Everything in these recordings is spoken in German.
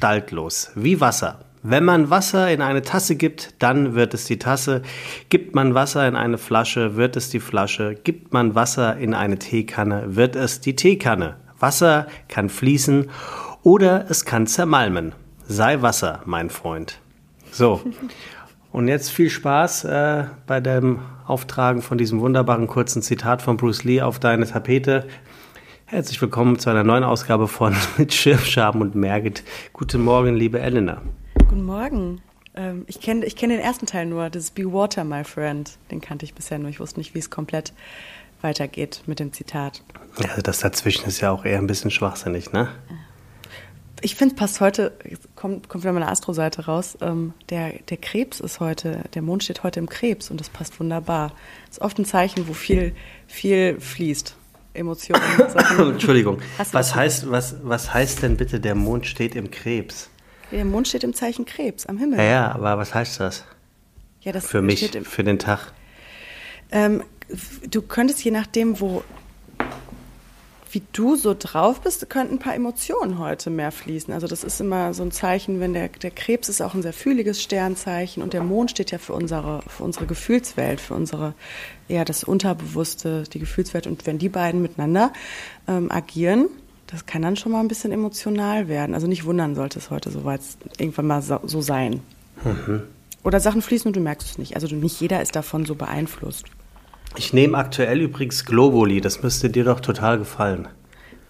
gestaltlos, wie Wasser. Wenn man Wasser in eine Tasse gibt, dann wird es die Tasse. Gibt man Wasser in eine Flasche, wird es die Flasche. Gibt man Wasser in eine Teekanne, wird es die Teekanne. Wasser kann fließen oder es kann zermalmen. Sei Wasser, mein Freund. So, und jetzt viel Spaß äh, bei dem Auftragen von diesem wunderbaren kurzen Zitat von Bruce Lee auf deine Tapete. Herzlich willkommen zu einer neuen Ausgabe von Mit Schirmschaben und Merget. Guten Morgen, liebe Elena. Guten Morgen. Ähm, ich kenne ich kenn den ersten Teil nur, das ist Be Water, my friend. Den kannte ich bisher nur. Ich wusste nicht, wie es komplett weitergeht mit dem Zitat. Ja, also das dazwischen ist ja auch eher ein bisschen schwachsinnig, ne? Ich finde, passt heute, kommt, kommt wieder meine Astro-Seite raus, ähm, der, der Krebs ist heute, der Mond steht heute im Krebs und das passt wunderbar. Das ist oft ein Zeichen, wo viel, viel fließt. Emotionen. Entschuldigung. Was heißt, was, was heißt denn bitte, der Mond steht im Krebs? Der Mond steht im Zeichen Krebs am Himmel. Ja, ja, aber was heißt das? Ja, das für mich, für den Tag. Ähm, du könntest je nachdem, wo wie du so drauf bist, könnten ein paar Emotionen heute mehr fließen. Also das ist immer so ein Zeichen, wenn der, der Krebs ist auch ein sehr fühliges Sternzeichen und der Mond steht ja für unsere, für unsere Gefühlswelt, für unsere, ja, das Unterbewusste, die Gefühlswelt. Und wenn die beiden miteinander ähm, agieren, das kann dann schon mal ein bisschen emotional werden. Also nicht wundern sollte es heute soweit irgendwann mal so, so sein. Mhm. Oder Sachen fließen und du merkst es nicht. Also nicht jeder ist davon so beeinflusst. Ich nehme aktuell übrigens Globuli. Das müsste dir doch total gefallen.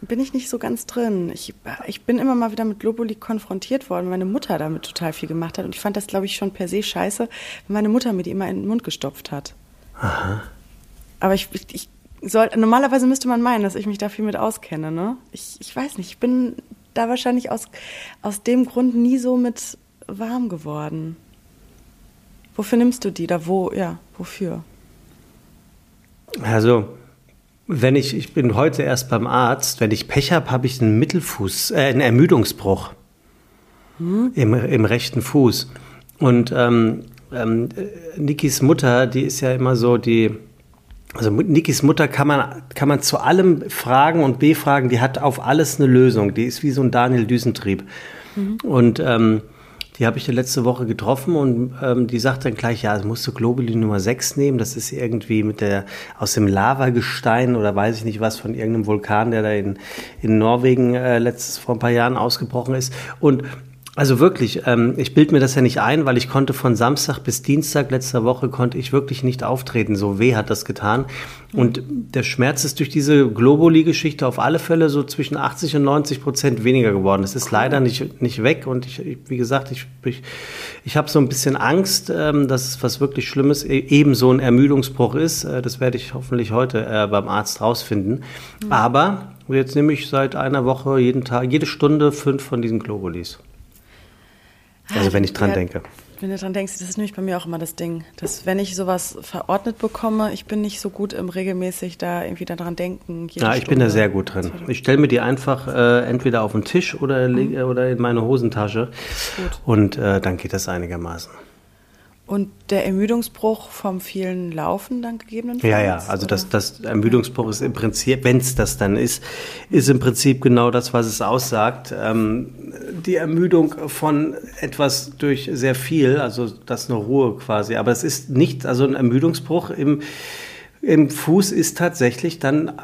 Bin ich nicht so ganz drin. Ich, ich bin immer mal wieder mit Globuli konfrontiert worden, weil meine Mutter damit total viel gemacht hat. Und ich fand das, glaube ich, schon per se scheiße, wenn meine Mutter mir die immer in den Mund gestopft hat. Aha. Aber ich, ich soll, normalerweise müsste man meinen, dass ich mich da viel mit auskenne, ne? Ich, ich weiß nicht, ich bin da wahrscheinlich aus, aus dem Grund nie so mit warm geworden. Wofür nimmst du die da? Wo, ja, wofür? Also, wenn ich, ich bin heute erst beim Arzt, wenn ich Pech habe, habe ich einen Mittelfuß, äh, einen Ermüdungsbruch hm? im, im rechten Fuß. Und ähm, ähm, Nikis Mutter, die ist ja immer so die, also Nikis Mutter kann man, kann man zu allem fragen und befragen, die hat auf alles eine Lösung. Die ist wie so ein Daniel Düsentrieb. Mhm. Und ähm, die habe ich ja letzte Woche getroffen und ähm, die sagt dann gleich, ja, musst du Globulin Nummer 6 nehmen. Das ist irgendwie mit der aus dem Lavagestein oder weiß ich nicht was von irgendeinem Vulkan, der da in, in Norwegen äh, letztes vor ein paar Jahren ausgebrochen ist. Und also wirklich, ähm, ich bilde mir das ja nicht ein, weil ich konnte von Samstag bis Dienstag letzter Woche konnte ich wirklich nicht auftreten. So weh hat das getan. Und der Schmerz ist durch diese Globuli-Geschichte auf alle Fälle so zwischen 80 und 90 Prozent weniger geworden. Es ist leider nicht, nicht weg. Und ich, wie gesagt, ich, ich, ich habe so ein bisschen Angst, ähm, dass es was wirklich Schlimmes e, eben so ein Ermüdungsbruch ist. Äh, das werde ich hoffentlich heute äh, beim Arzt rausfinden. Mhm. Aber jetzt nehme ich seit einer Woche jeden Tag, jede Stunde fünf von diesen Globulis. Also wenn ich dran ja, denke. Wenn du dran denkst, das ist nämlich bei mir auch immer das Ding, dass wenn ich sowas verordnet bekomme, ich bin nicht so gut im regelmäßig da irgendwie daran denken. Ja, ich Stunde. bin da sehr gut drin. Ich stelle mir die einfach äh, entweder auf den Tisch oder, mhm. oder in meine Hosentasche und äh, dann geht das einigermaßen. Und der Ermüdungsbruch vom vielen Laufen dann gegebenenfalls? Ja, ja, also das, das Ermüdungsbruch ist im Prinzip, wenn es das dann ist, ist im Prinzip genau das, was es aussagt. Ähm, die Ermüdung von etwas durch sehr viel, also das ist eine Ruhe quasi. Aber es ist nicht, also ein Ermüdungsbruch im, im Fuß ist tatsächlich dann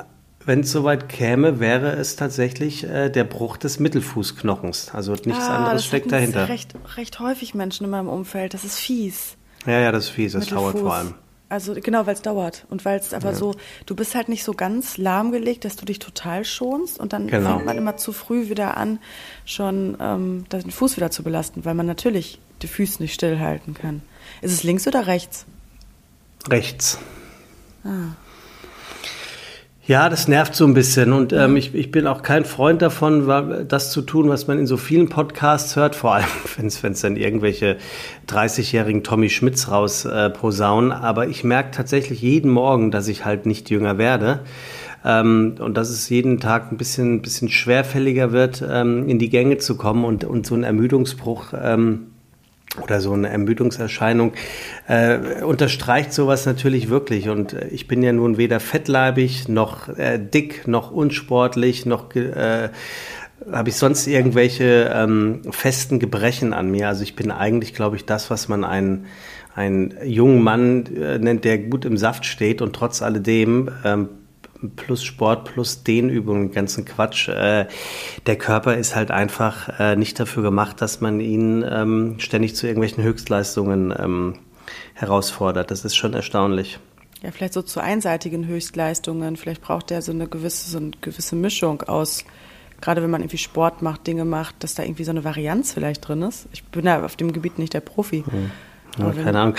wenn es soweit käme, wäre es tatsächlich äh, der Bruch des Mittelfußknochens. Also nichts ah, anderes steckt dahinter. Recht, recht häufig Menschen in meinem Umfeld. Das ist fies. Ja, ja, das ist fies. Das dauert vor allem. Also genau, weil es dauert und weil es aber ja. so, du bist halt nicht so ganz lahmgelegt, dass du dich total schonst und dann genau. fängt man immer zu früh wieder an, schon ähm, den Fuß wieder zu belasten, weil man natürlich die Füße nicht stillhalten kann. Ist es links oder rechts? Rechts. Ah. Ja, das nervt so ein bisschen und ähm, ich, ich bin auch kein Freund davon, das zu tun, was man in so vielen Podcasts hört, vor allem wenn es dann irgendwelche 30-jährigen Tommy Schmitz raus äh, posaunen. Aber ich merke tatsächlich jeden Morgen, dass ich halt nicht jünger werde ähm, und dass es jeden Tag ein bisschen, bisschen schwerfälliger wird, ähm, in die Gänge zu kommen und, und so ein Ermüdungsbruch. Ähm, oder so eine Ermüdungserscheinung, äh, unterstreicht sowas natürlich wirklich. Und äh, ich bin ja nun weder fettleibig, noch äh, dick, noch unsportlich, noch äh, habe ich sonst irgendwelche ähm, festen Gebrechen an mir. Also ich bin eigentlich, glaube ich, das, was man einen, einen jungen Mann äh, nennt, der gut im Saft steht und trotz alledem ähm, plus Sport, plus Dehnübungen, ganzen Quatsch. Äh, der Körper ist halt einfach äh, nicht dafür gemacht, dass man ihn ähm, ständig zu irgendwelchen Höchstleistungen ähm, herausfordert. Das ist schon erstaunlich. Ja, vielleicht so zu einseitigen Höchstleistungen. Vielleicht braucht der so eine gewisse, so eine gewisse Mischung aus, gerade wenn man irgendwie Sport macht, Dinge macht, dass da irgendwie so eine Varianz vielleicht drin ist. Ich bin da auf dem Gebiet nicht der Profi. Hm. Ja, keine Ahnung.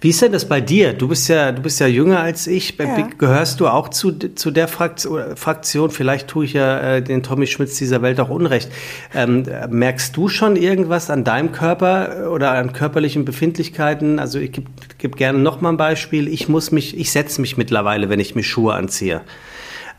Wie ist denn das bei dir? Du bist ja, du bist ja jünger als ich. Ja. Gehörst du auch zu, zu der Fraktion? Vielleicht tue ich ja äh, den Tommy Schmitz dieser Welt auch Unrecht. Ähm, merkst du schon irgendwas an deinem Körper oder an körperlichen Befindlichkeiten? Also ich gebe geb gerne noch mal ein Beispiel. Ich muss mich, ich setze mich mittlerweile, wenn ich mir Schuhe anziehe.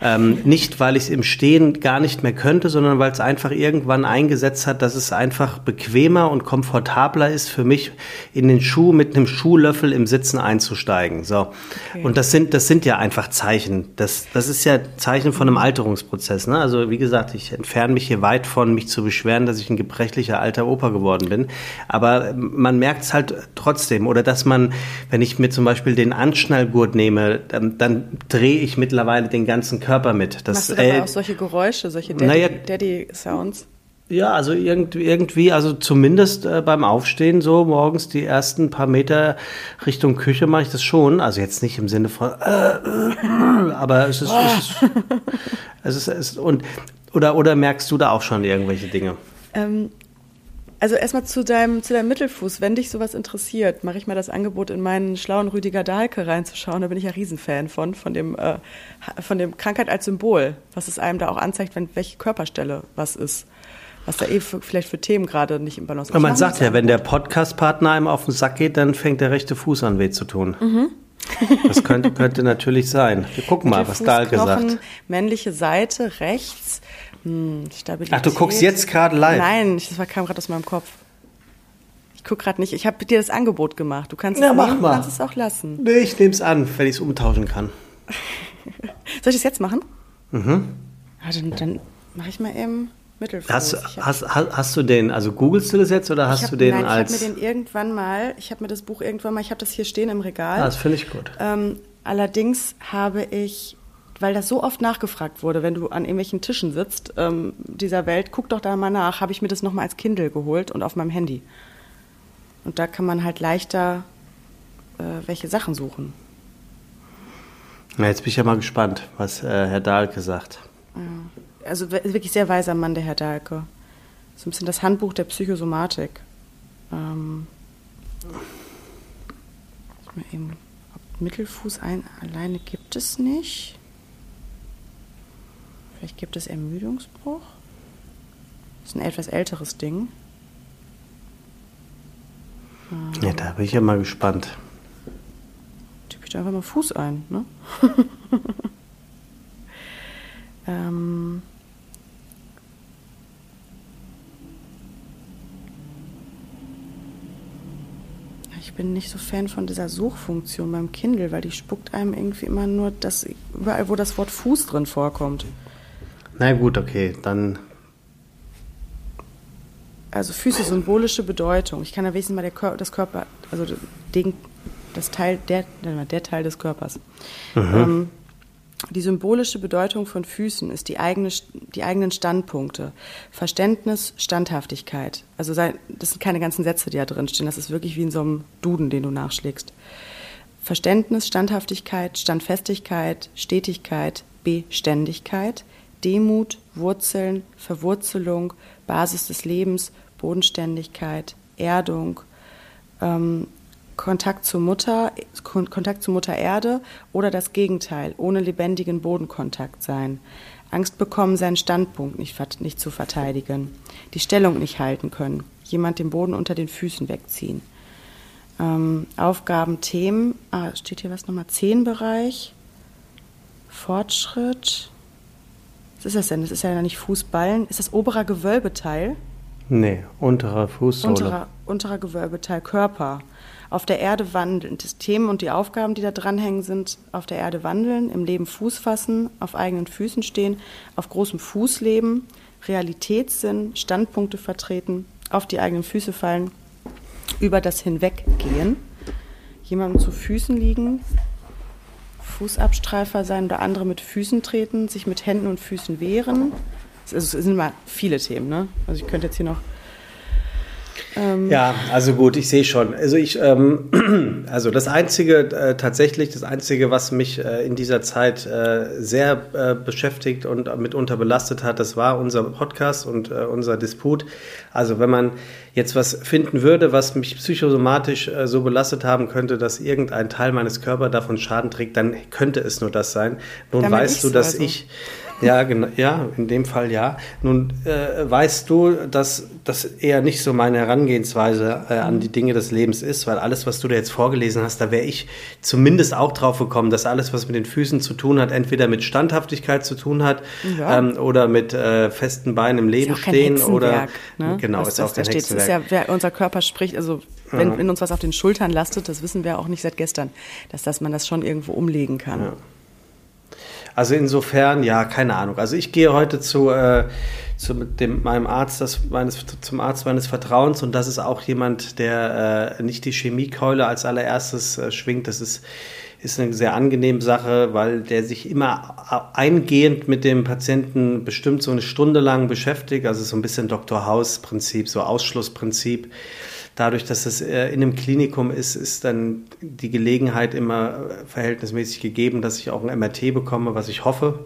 Ähm, nicht, weil ich es im Stehen gar nicht mehr könnte, sondern weil es einfach irgendwann eingesetzt hat, dass es einfach bequemer und komfortabler ist für mich, in den Schuh mit einem Schuhlöffel im Sitzen einzusteigen. So. Okay. Und das sind, das sind ja einfach Zeichen. Das, das ist ja Zeichen von einem Alterungsprozess. Ne? Also wie gesagt, ich entferne mich hier weit von, mich zu beschweren, dass ich ein gebrechlicher alter Opa geworden bin. Aber man merkt es halt trotzdem. Oder dass man, wenn ich mir zum Beispiel den Anschnallgurt nehme, dann, dann drehe ich mittlerweile den ganzen Körper mit. Das, Machst du äh, auch solche Geräusche, solche Daddy-Sounds? Daddy ja, also irgendwie, also zumindest äh, beim Aufstehen so morgens die ersten paar Meter Richtung Küche mache ich das schon. Also jetzt nicht im Sinne von, äh, äh, aber es ist, oh. es ist, es ist, es ist, und oder oder merkst du da auch schon irgendwelche Dinge? Ähm, also erstmal zu deinem, zu deinem Mittelfuß. Wenn dich sowas interessiert, mache ich mal das Angebot, in meinen schlauen Rüdiger Dahlke reinzuschauen. Da bin ich ja Riesenfan von, von dem, äh, von dem Krankheit als Symbol, was es einem da auch anzeigt, wenn welche Körperstelle was ist. Was da eh für, vielleicht für Themen gerade nicht im Balance ist. Man sagt ja, wenn der Podcast-Partner einem auf den Sack geht, dann fängt der rechte Fuß an weh zu tun. Mhm. Das könnte, könnte natürlich sein. Wir gucken mal, was Dahlke sagt. Männliche Seite rechts hm, Ach, du guckst jetzt gerade live? Nein, das kam gerade aus meinem Kopf. Ich gucke gerade nicht. Ich habe dir das Angebot gemacht. Du kannst es ja, nehmen, du kannst es auch lassen. Nee, ich nehme es an, wenn ich es umtauschen kann. Soll ich es jetzt machen? Mhm. Ja, dann, dann mache ich mal eben Mittelfuß. Hast, hast, hast, hast, du den, also googelst du das jetzt oder hast hab, du den nein, als... ich habe mir den irgendwann mal, ich habe mir das Buch irgendwann mal, ich habe das hier stehen im Regal. Ah, das finde ich gut. Ähm, allerdings habe ich weil das so oft nachgefragt wurde, wenn du an irgendwelchen Tischen sitzt ähm, dieser Welt, guck doch da mal nach, habe ich mir das nochmal als Kindle geholt und auf meinem Handy. Und da kann man halt leichter äh, welche Sachen suchen. Na, jetzt bin ich ja mal gespannt, was äh, Herr Dahlke sagt. Ja. Also wirklich sehr weiser Mann, der Herr Dahlke. So ein bisschen das Handbuch der Psychosomatik. Ähm, eben, Mittelfuß ein, alleine gibt es nicht. Vielleicht gibt es Ermüdungsbruch. Das ist ein etwas älteres Ding. Ja, da bin ich ja mal gespannt. Tippe ich da einfach mal Fuß ein, ne? ähm. Ich bin nicht so Fan von dieser Suchfunktion beim Kindle, weil die spuckt einem irgendwie immer nur das, überall, wo das Wort Fuß drin vorkommt. Na gut, okay, dann. Also Füße symbolische Bedeutung. Ich kann ja wenigstens mal der Kör das Körper, also den, das Teil, der, der Teil des Körpers. Mhm. Ähm, die symbolische Bedeutung von Füßen ist die, eigene, die eigenen Standpunkte. Verständnis, Standhaftigkeit. Also das sind keine ganzen Sätze, die da drin stehen. Das ist wirklich wie in so einem Duden, den du nachschlägst. Verständnis, Standhaftigkeit, Standfestigkeit, Stetigkeit, Beständigkeit, Demut, Wurzeln, Verwurzelung, Basis des Lebens, Bodenständigkeit, Erdung, ähm, Kontakt zur Mutter, Kontakt zur Mutter Erde oder das Gegenteil, ohne lebendigen Bodenkontakt sein. Angst bekommen, seinen Standpunkt nicht, nicht zu verteidigen, die Stellung nicht halten können, jemand den Boden unter den Füßen wegziehen. Ähm, Aufgaben, Themen, ah, steht hier was nochmal? Zehnbereich, Fortschritt, was ist das denn? Das ist ja nicht Fußballen. Ist das oberer Gewölbeteil? Nee, unterer Fußsohle. Unterer, unterer Gewölbeteil, Körper. Auf der Erde wandeln. Das Themen und die Aufgaben, die da dranhängen, sind auf der Erde wandeln, im Leben Fuß fassen, auf eigenen Füßen stehen, auf großem Fuß leben, Realitätssinn, Standpunkte vertreten, auf die eigenen Füße fallen, über das Hinweggehen, jemandem zu Füßen liegen, Fußabstreifer sein oder andere mit Füßen treten, sich mit Händen und Füßen wehren. Es sind immer viele Themen, ne? Also ich könnte jetzt hier noch ähm ja, also gut, ich sehe schon. Also ich, ähm, also das einzige äh, tatsächlich, das einzige, was mich äh, in dieser Zeit äh, sehr äh, beschäftigt und mitunter belastet hat, das war unser Podcast und äh, unser Disput. Also wenn man jetzt was finden würde, was mich psychosomatisch äh, so belastet haben könnte, dass irgendein Teil meines Körpers davon Schaden trägt, dann könnte es nur das sein. Nun Damit weißt du, dass also. ich ja, genau, ja, in dem Fall ja. Nun äh, weißt du, dass das eher nicht so meine Herangehensweise äh, an die Dinge des Lebens ist, weil alles, was du da jetzt vorgelesen hast, da wäre ich zumindest auch drauf gekommen, dass alles, was mit den Füßen zu tun hat, entweder mit Standhaftigkeit zu tun hat ja. ähm, oder mit äh, festen Beinen im Leben stehen oder ne? genau, was ist auch kein steht. Ist ja, wer unser Körper spricht, also wenn, ja. wenn uns was auf den Schultern lastet, das wissen wir auch nicht seit gestern, dass, dass man das schon irgendwo umlegen kann. Ja. Also insofern, ja, keine Ahnung. Also ich gehe heute zu, äh, zu dem, meinem Arzt, das meines, zum Arzt meines Vertrauens und das ist auch jemand, der äh, nicht die Chemiekeule als allererstes äh, schwingt. Das ist, ist eine sehr angenehme Sache, weil der sich immer eingehend mit dem Patienten bestimmt so eine Stunde lang beschäftigt. Also so ein bisschen Dr. House-Prinzip, so Ausschlussprinzip dadurch, dass es äh, in einem Klinikum ist, ist dann die Gelegenheit immer äh, verhältnismäßig gegeben, dass ich auch ein MRT bekomme, was ich hoffe.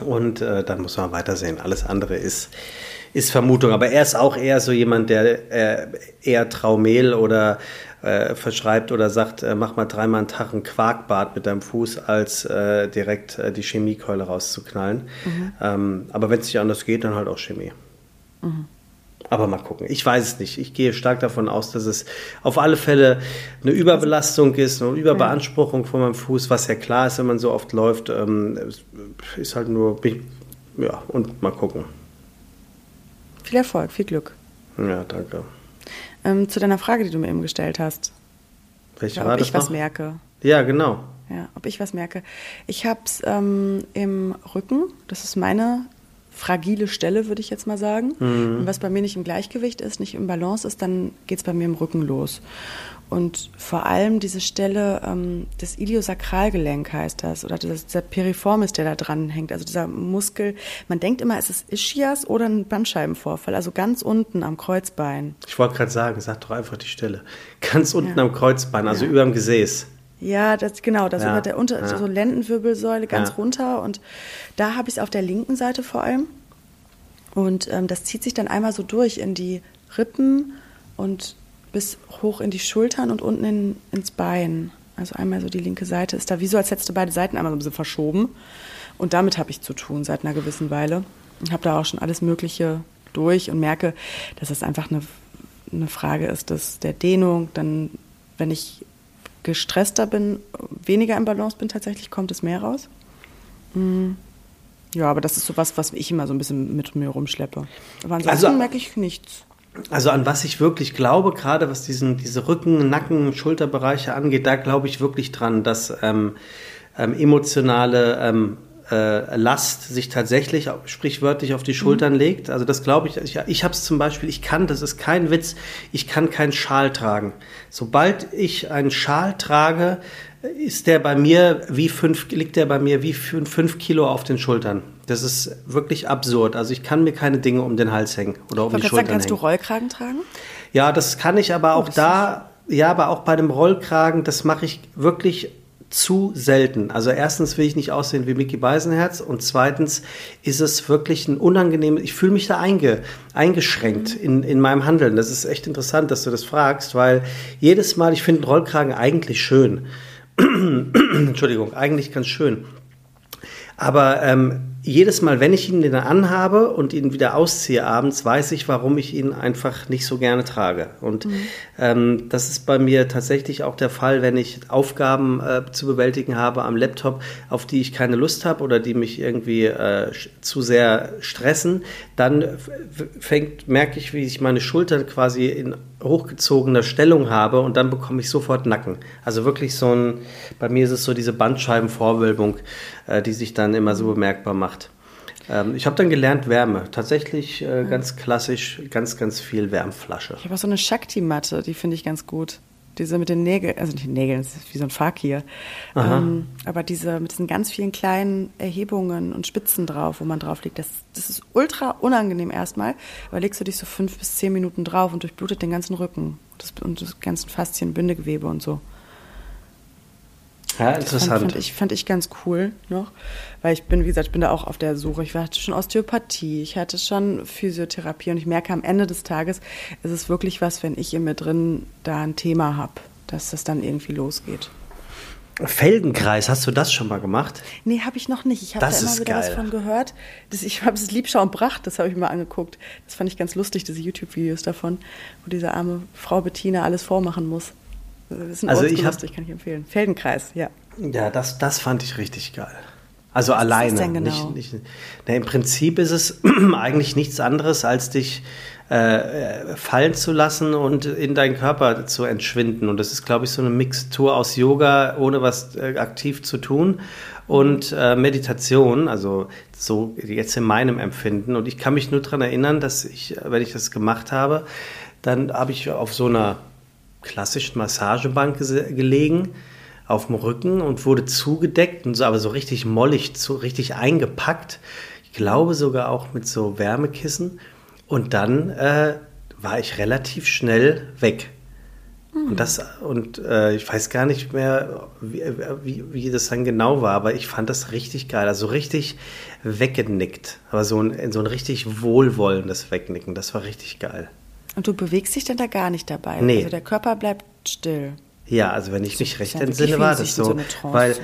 Und äh, dann muss man weitersehen. Alles andere ist, ist Vermutung. Aber er ist auch eher so jemand, der äh, eher Traumel oder äh, verschreibt oder sagt, äh, mach mal dreimal einen Tag ein Quarkbad mit deinem Fuß, als direkt die Chemiekeule rauszuknallen. Mhm. Ähm, aber wenn es nicht anders geht, dann halt auch Chemie. Mhm. Aber mal gucken. Ich weiß es nicht. Ich gehe stark davon aus, dass es auf alle Fälle eine Überbelastung ist, eine Überbeanspruchung von meinem Fuß, was ja klar ist, wenn man so oft läuft. Ähm, ist halt nur, ja, und mal gucken. Viel Erfolg, viel Glück. Ja, danke. Ähm, zu deiner Frage, die du mir eben gestellt hast. Welche ja, war ob das ich noch? was merke. Ja, genau. Ja, ob ich was merke. Ich habe es ähm, im Rücken. Das ist meine fragile Stelle, würde ich jetzt mal sagen. Mhm. Und was bei mir nicht im Gleichgewicht ist, nicht im Balance ist, dann geht es bei mir im Rücken los. Und vor allem diese Stelle ähm, des Iliosakralgelenk heißt das, oder das, dieser Piriformis, der da dran hängt, also dieser Muskel. Man denkt immer, es ist Ischias oder ein Bandscheibenvorfall, also ganz unten am Kreuzbein. Ich wollte gerade sagen, sag doch einfach die Stelle. Ganz unten ja. am Kreuzbein, also ja. über dem Gesäß. Ja, das genau, das ja, über der unter ja. so Lendenwirbelsäule ganz ja. runter und da habe ich es auf der linken Seite vor allem und ähm, das zieht sich dann einmal so durch in die Rippen und bis hoch in die Schultern und unten in, ins Bein. Also einmal so die linke Seite ist da wie so, als hättest du beide Seiten einmal so ein bisschen verschoben. Und damit habe ich zu tun seit einer gewissen Weile. Ich habe da auch schon alles Mögliche durch und merke, dass es einfach eine, eine Frage ist dass der Dehnung. Dann, wenn ich gestresster bin, weniger im Balance bin, tatsächlich kommt es mehr raus. Mhm. Ja, aber das ist so was, was ich immer so ein bisschen mit mir rumschleppe. Aber ansonsten also, merke ich nichts. Also an was ich wirklich glaube, gerade was diesen, diese Rücken-, Nacken-, Schulterbereiche angeht, da glaube ich wirklich dran, dass ähm, ähm, emotionale ähm, äh, Last sich tatsächlich sprichwörtlich auf die Schultern mhm. legt. Also das glaube ich. Ich, ich habe es zum Beispiel, ich kann, das ist kein Witz, ich kann keinen Schal tragen. Sobald ich einen Schal trage, ist der bei mir wie fünf, liegt der bei mir wie fünf, fünf Kilo auf den Schultern. Das ist wirklich absurd. Also ich kann mir keine Dinge um den Hals hängen oder um die Schultern sagen, kannst hängen. du Rollkragen tragen? Ja, das kann ich, aber auch oh, da, ja, aber auch bei dem Rollkragen, das mache ich wirklich zu selten. Also erstens will ich nicht aussehen wie Mickey Beisenherz und zweitens ist es wirklich ein unangenehmes, ich fühle mich da einge, eingeschränkt in, in meinem Handeln. Das ist echt interessant, dass du das fragst, weil jedes Mal, ich finde einen Rollkragen eigentlich schön. Entschuldigung, eigentlich ganz schön. Aber ähm, jedes Mal, wenn ich ihn dann anhabe und ihn wieder ausziehe abends, weiß ich, warum ich ihn einfach nicht so gerne trage. Und mhm. ähm, das ist bei mir tatsächlich auch der Fall, wenn ich Aufgaben äh, zu bewältigen habe am Laptop, auf die ich keine Lust habe oder die mich irgendwie äh, zu sehr stressen, dann fängt, merke ich, wie ich meine Schultern quasi in hochgezogener Stellung habe und dann bekomme ich sofort Nacken. Also wirklich so ein, bei mir ist es so diese Bandscheibenvorwölbung, äh, die sich dann immer so bemerkbar macht. Ähm, ich habe dann gelernt Wärme. Tatsächlich äh, ganz klassisch, ganz, ganz viel Wärmflasche. Ich habe auch so eine Shakti-Matte, die finde ich ganz gut. Diese mit den Nägeln, also nicht Nägeln, das ist wie so ein Fakir. Ähm, aber diese mit diesen ganz vielen kleinen Erhebungen und Spitzen drauf, wo man drauf liegt, das, das ist ultra unangenehm erstmal. Aber legst du dich so fünf bis zehn Minuten drauf und durchblutet den ganzen Rücken das, und das ganzen Faszien, Bindegewebe und so. Ja, Das interessant. Fand, fand, ich, fand ich ganz cool noch, weil ich bin, wie gesagt, ich bin da auch auf der Suche. Ich hatte schon Osteopathie, ich hatte schon Physiotherapie und ich merke am Ende des Tages, ist es wirklich was, wenn ich in mir drin da ein Thema habe, dass das dann irgendwie losgeht. Feldenkreis, hast du das schon mal gemacht? Nee, habe ich noch nicht. Ich habe da Das immer ist wieder was geil. von gehört. Das, ich habe es Liebschau und Pracht, das habe ich mir angeguckt. Das fand ich ganz lustig, diese YouTube-Videos davon, wo diese arme Frau Bettina alles vormachen muss. Ist ein Also ich hab- kann ich empfehlen. Feldenkreis, ja. Ja, das, das fand ich richtig geil. Also ist das alleine. denn genau? Nicht, nicht, na, Im Prinzip ist es eigentlich nichts anderes, als dich äh, fallen zu lassen und in deinen Körper zu entschwinden. Und das ist, glaube ich, so eine Mixtur aus Yoga, ohne was äh, aktiv zu tun, und äh, Meditation. Also so jetzt in meinem Empfinden. Und ich kann mich nur daran erinnern, dass ich, äh, wenn ich das gemacht habe, dann habe ich auf so einer klassischen Massagebank gelegen auf dem Rücken und wurde zugedeckt und so, aber so richtig mollig, zu, richtig eingepackt. Ich glaube sogar auch mit so Wärmekissen. Und dann äh, war ich relativ schnell weg. Und das, und äh, ich weiß gar nicht mehr, wie, wie, wie das dann genau war, aber ich fand das richtig geil. Also richtig weggenickt. Aber so ein, so ein richtig wohlwollendes Wegnicken. Das war richtig geil. Und du bewegst dich denn da gar nicht dabei? Nee. Also der Körper bleibt still. Ja, also wenn ich mich recht ja entsinne, war das so. so weil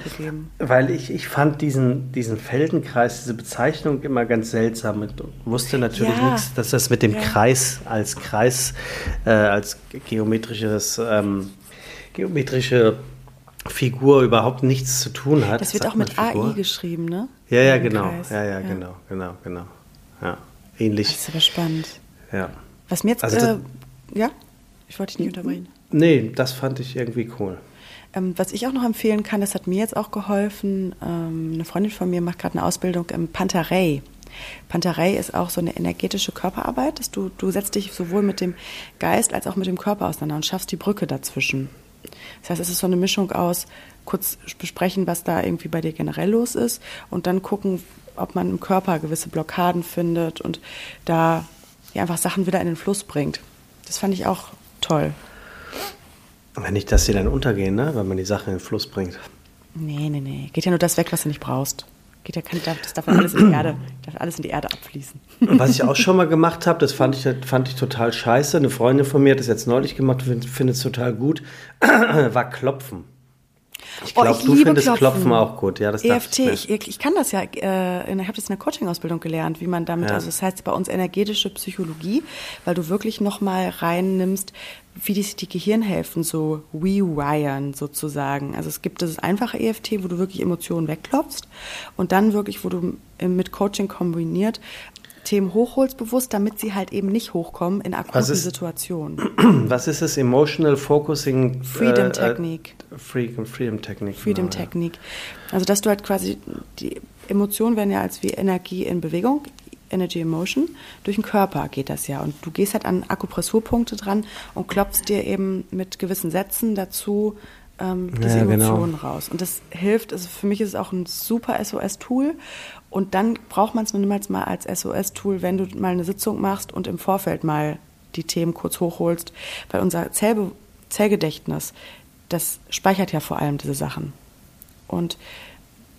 weil ich, ich fand diesen, diesen Feldenkreis, diese Bezeichnung immer ganz seltsam und wusste natürlich Ja. nichts, dass das mit dem Ja. Kreis als Kreis, äh, als geometrisches, ähm, geometrische Figur überhaupt nichts zu tun hat. Das wird auch mit Figur? AI geschrieben, ne? Ja, ja, genau. Ja, ja, genau, genau, genau. Ja, ähnlich. Das ist aber spannend. Ja. Was mir jetzt, Also äh, ja, ich wollte dich nicht unterbrechen. Nee, das fand ich irgendwie cool. Ähm, was ich auch noch empfehlen kann, das hat mir jetzt auch geholfen. Ähm, eine Freundin von mir macht gerade eine Ausbildung im Pantarei. Pantarei ist auch so eine energetische Körperarbeit. Dass du, du setzt dich sowohl mit dem Geist als auch mit dem Körper auseinander und schaffst die Brücke dazwischen. Das heißt, es ist so eine Mischung aus kurz besprechen, was da irgendwie bei dir generell los ist und dann gucken, ob man im Körper gewisse Blockaden findet und da ja, einfach Sachen wieder in den Fluss bringt. Das fand ich auch toll. Wenn nicht, dass sie dann untergehen, ne? wenn man die Sache in den Fluss bringt. Nee, nee, nee. Geht ja nur das weg, was du nicht brauchst. Geht ja kein, das darf alles in die Erde, darf alles in die Erde abfließen. Was ich auch schon mal gemacht habe, das fand ich, fand ich total scheiße. Eine Freundin von mir hat das jetzt neulich gemacht, findet es total gut, war Klopfen. Ich Oh, glaube, ich du liebe findest Klopfen. Klopfen auch gut. Ja, das EFT, mir. ich, ich kann das ja, äh, ich habe das in der Coaching-Ausbildung gelernt, wie man damit, Ja. also das heißt bei uns energetische Psychologie, weil du wirklich nochmal reinnimmst, wie die, die Gehirnhälften so rewiren sozusagen. Also es gibt das einfache EFT, wo du wirklich Emotionen wegklopfst und dann wirklich, wo du äh, mit Coaching kombiniert Themen hochholst bewusst, damit sie halt eben nicht hochkommen in akuten ist- Situationen. Was ist es? Emotional Focusing Freedom äh, Technique. Äh, Freedom, Freedom Technique. Freedom genau, ja. Technique. Also dass du halt quasi, die Emotionen werden ja als wie Energie in Bewegung, Energy Emotion, durch den Körper geht das ja. Und du gehst halt an Akupressurpunkte dran und klopfst dir eben mit gewissen Sätzen dazu ähm, diese Ja, genau. Emotionen raus. Und das hilft, also für mich ist es auch ein super SOS-Tool. Und dann braucht man es niemals mal als SOS-Tool, wenn du mal eine Sitzung machst und im Vorfeld mal die Themen kurz hochholst. Weil unser Zellbe Zellgedächtnis, das speichert ja vor allem diese Sachen. Und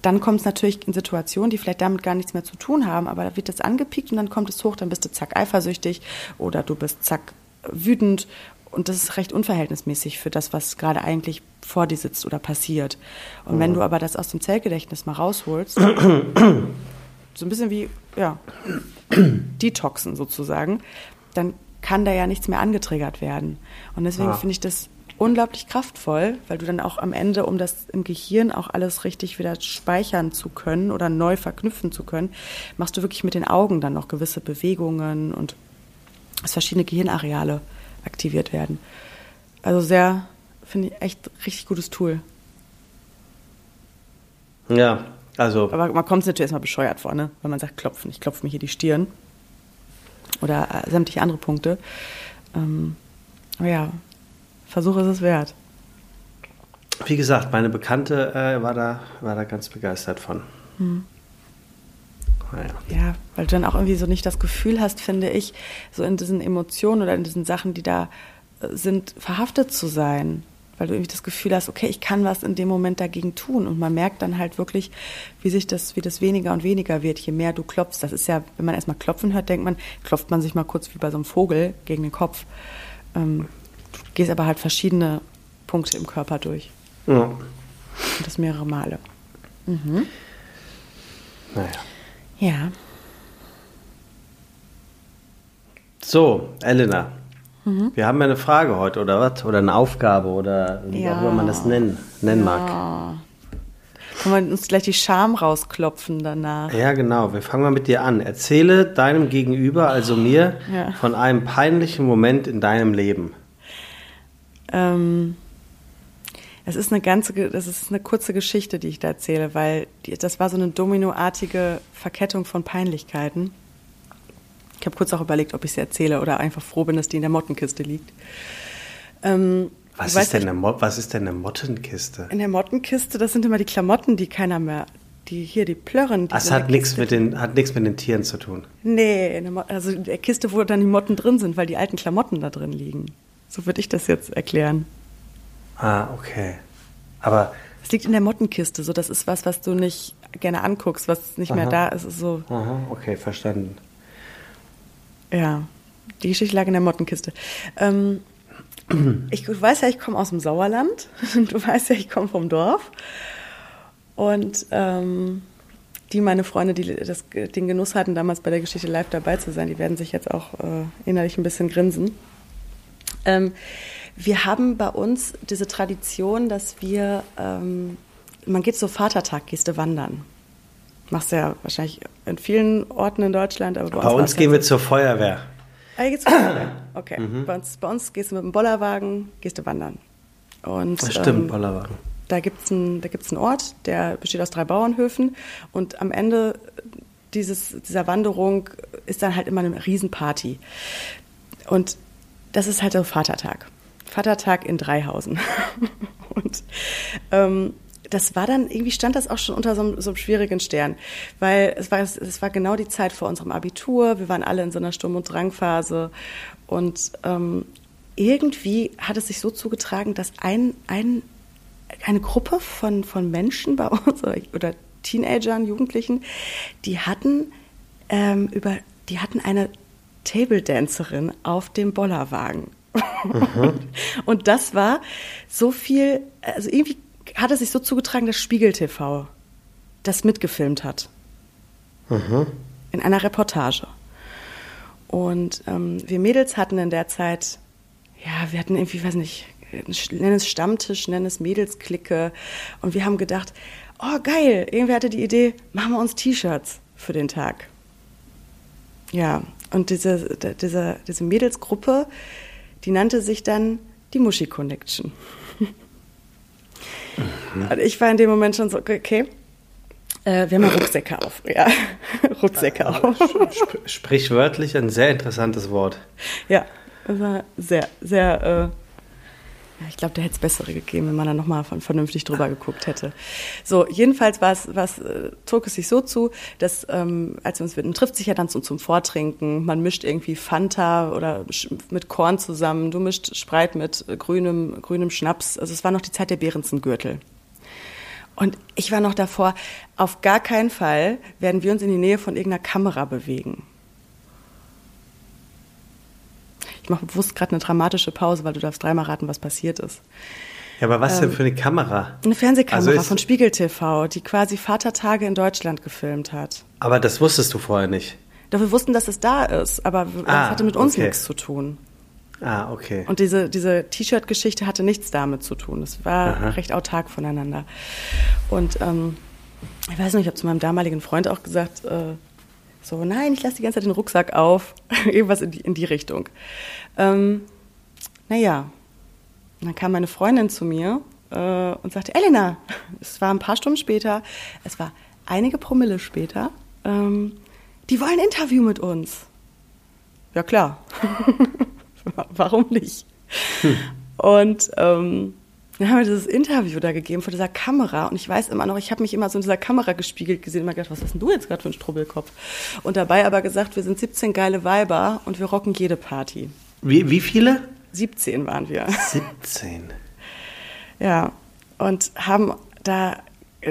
dann kommt es natürlich in Situationen, die vielleicht damit gar nichts mehr zu tun haben, aber da wird das angepiekt und dann kommt es hoch, dann bist du zack eifersüchtig oder du bist zack wütend und das ist recht unverhältnismäßig für das, was gerade eigentlich vor dir sitzt oder passiert. Und wenn du aber das aus dem Zellgedächtnis mal rausholst, so ein bisschen wie, ja, Detoxen sozusagen, dann kann da ja nichts mehr angetriggert werden. Und deswegen Ah. finde ich das unglaublich kraftvoll, weil du dann auch am Ende, um das im Gehirn auch alles richtig wieder speichern zu können oder neu verknüpfen zu können, machst du wirklich mit den Augen dann noch gewisse Bewegungen und verschiedene Gehirnareale aktiviert werden. Also sehr, finde ich, echt richtig gutes Tool. Ja, Also, Aber man kommt natürlich erstmal bescheuert vor, ne? wenn man sagt, klopfen. Ich klopfe mir hier die Stirn. Oder äh, sämtliche andere Punkte. Ähm, aber ja, Versuch ist es wert. wie gesagt, meine Bekannte äh, war, da, war da ganz begeistert von. Naja. Ja, weil du dann auch irgendwie so nicht das Gefühl hast, finde ich, so in diesen Emotionen oder in diesen Sachen, die da äh, sind, verhaftet zu sein. Weil du irgendwie das Gefühl hast, okay, ich kann was in dem Moment dagegen tun. Und man merkt dann halt wirklich, wie sich das, wie das weniger und weniger wird, je mehr du klopfst. Das ist ja, wenn man erstmal klopfen hört, denkt man, klopft man sich mal kurz wie bei so einem Vogel gegen den Kopf. Ähm, du gehst aber halt verschiedene Punkte im Körper durch. Ja. Und das mehrere Male. Naja. Ja. So, Elena. Wir haben ja eine Frage heute, oder was? Oder eine Aufgabe, oder wie Ja. auch immer man das nennen, nennen mag. Ah. Können wir uns gleich die Scham rausklopfen danach? Ja, genau. Wir fangen mal mit dir an. Erzähle deinem Gegenüber, also mir, Ja. von einem peinlichen Moment in deinem Leben. Ähm, es ist eine ganze, das ist eine kurze Geschichte, die ich da erzähle, weil die, das war so eine dominoartige Verkettung von Peinlichkeiten. Ich habe kurz auch überlegt, ob ich sie erzähle oder einfach froh bin, dass die in der Mottenkiste liegt. Ähm, Was ist, denn eine was ist denn eine Mottenkiste? In der Mottenkiste, das sind immer die Klamotten, die keiner mehr, die hier, die Plörren. Die Das in hat nichts mit den, hat nichts mit den Tieren zu tun. Nee, in der Mo- also in der Kiste, wo dann die Motten drin sind, weil die alten Klamotten da drin liegen. So würde ich das jetzt erklären. Ah, okay. Aber, Es liegt in der Mottenkiste, so das ist was, was du nicht gerne anguckst, was nicht mehr Aha. da ist. So, aha, okay, verstanden. ja, die Geschichte lag in der Mottenkiste. Ähm, ich du weißt ja, ich komme aus dem Sauerland. Du weißt ja, ich komme vom Dorf. Und ähm, die meine Freunde, die das, den Genuss hatten, damals bei der Geschichte live dabei zu sein, die werden sich jetzt auch äh, innerlich ein bisschen grinsen. Ähm, wir haben bei uns diese Tradition, dass wir, ähm, man geht so Vatertag, gehst du wandern. Machst du ja wahrscheinlich in vielen Orten in Deutschland, aber bei, Bei uns war's gehen wir zur Feuerwehr. Ah, hier geht's weiter. Okay. Bei, uns, bei uns gehst du mit dem Bollerwagen, gehst du wandern. Und, Das stimmt, ähm, Bollerwagen. da gibt es einen, einen Ort, der besteht aus drei Bauernhöfen. Und am Ende dieses, dieser Wanderung ist dann halt immer eine Riesenparty. Und das ist halt der Vatertag. Vatertag in Dreihausen. Und ähm, das war dann, irgendwie stand das auch schon unter so einem, so einem schwierigen Stern, weil es war, es war genau die Zeit vor unserem Abitur, wir waren alle in so einer Sturm- und Drangphase und ähm, irgendwie hat es sich so zugetragen, dass ein, ein, eine Gruppe von, von Menschen bei uns oder, Teenagern, Jugendlichen, die hatten ähm, über, die hatten eine Table Dancerin auf dem Bollerwagen. Und das war so viel, also irgendwie hat es sich so zugetragen, dass Spiegel TV das mitgefilmt hat. In einer Reportage. Und ähm, wir Mädels hatten in der Zeit, ja, wir hatten irgendwie, weiß nicht, nenn es Stammtisch, nenn es Mädelsklicke. Und wir haben gedacht, oh geil, irgendwer hatte die Idee, machen wir uns T-Shirts für den Tag. Ja, und diese, diese, diese Mädelsgruppe, die nannte sich dann die Muschi Connection. Und ich war in dem Moment schon so, okay, äh, wir haben ja Rucksäcke auf. Ja, Rucksäcke auf. Sp sprichwörtlich ein sehr interessantes Wort. Ja, das war sehr, sehr, äh, ich glaube, da hätte es bessere gegeben, wenn man da nochmal vernünftig drüber geguckt hätte. So, jedenfalls war es, was, äh, trug es sich so zu, dass, ähm, als wir uns, man trifft sich ja dann zum, zum Vortrinken, man mischt irgendwie Fanta oder mit Korn zusammen, du mischt Spreit mit äh, grünem, grünem Schnaps. Also es war noch die Zeit der Behrensengürtel. Und ich war noch davor, auf gar keinen Fall werden wir uns in die Nähe von irgendeiner Kamera bewegen. Ich mache bewusst gerade eine dramatische Pause, weil du darfst dreimal raten, was passiert ist. Ja, aber was denn für eine Kamera? Eine Fernsehkamera Also von Spiegel TV, die quasi Vatertage in Deutschland gefilmt hat. Aber das wusstest du vorher nicht. Doch wir wussten, dass es da ist, aber es Ah, hatte mit uns okay. nichts zu tun. Ah, okay. Und diese, diese T-Shirt-Geschichte hatte nichts damit zu tun. Das war Aha. recht autark voneinander. Und ähm, ich weiß nicht, ich habe zu meinem damaligen Freund auch gesagt, äh, so, nein, ich lasse die ganze Zeit den Rucksack auf. Irgendwas in die, in die Richtung. Ähm, naja, und dann kam meine Freundin zu mir äh, und sagte, Elena, es war ein paar Stunden später, es war einige Promille später, ähm, die wollen ein Interview mit uns. Ja klar, warum nicht? Hm. Und ähm, dann haben wir dieses Interview da gegeben vor dieser Kamera und ich weiß immer noch, ich habe mich immer so in dieser Kamera gespiegelt gesehen und immer gedacht, was hast denn du jetzt gerade für ein Strubbelkopf? Und dabei aber gesagt, wir sind 17 geile Weiber und wir rocken jede Party. Wie, wie viele? 17 waren wir. 17. Ja, und haben da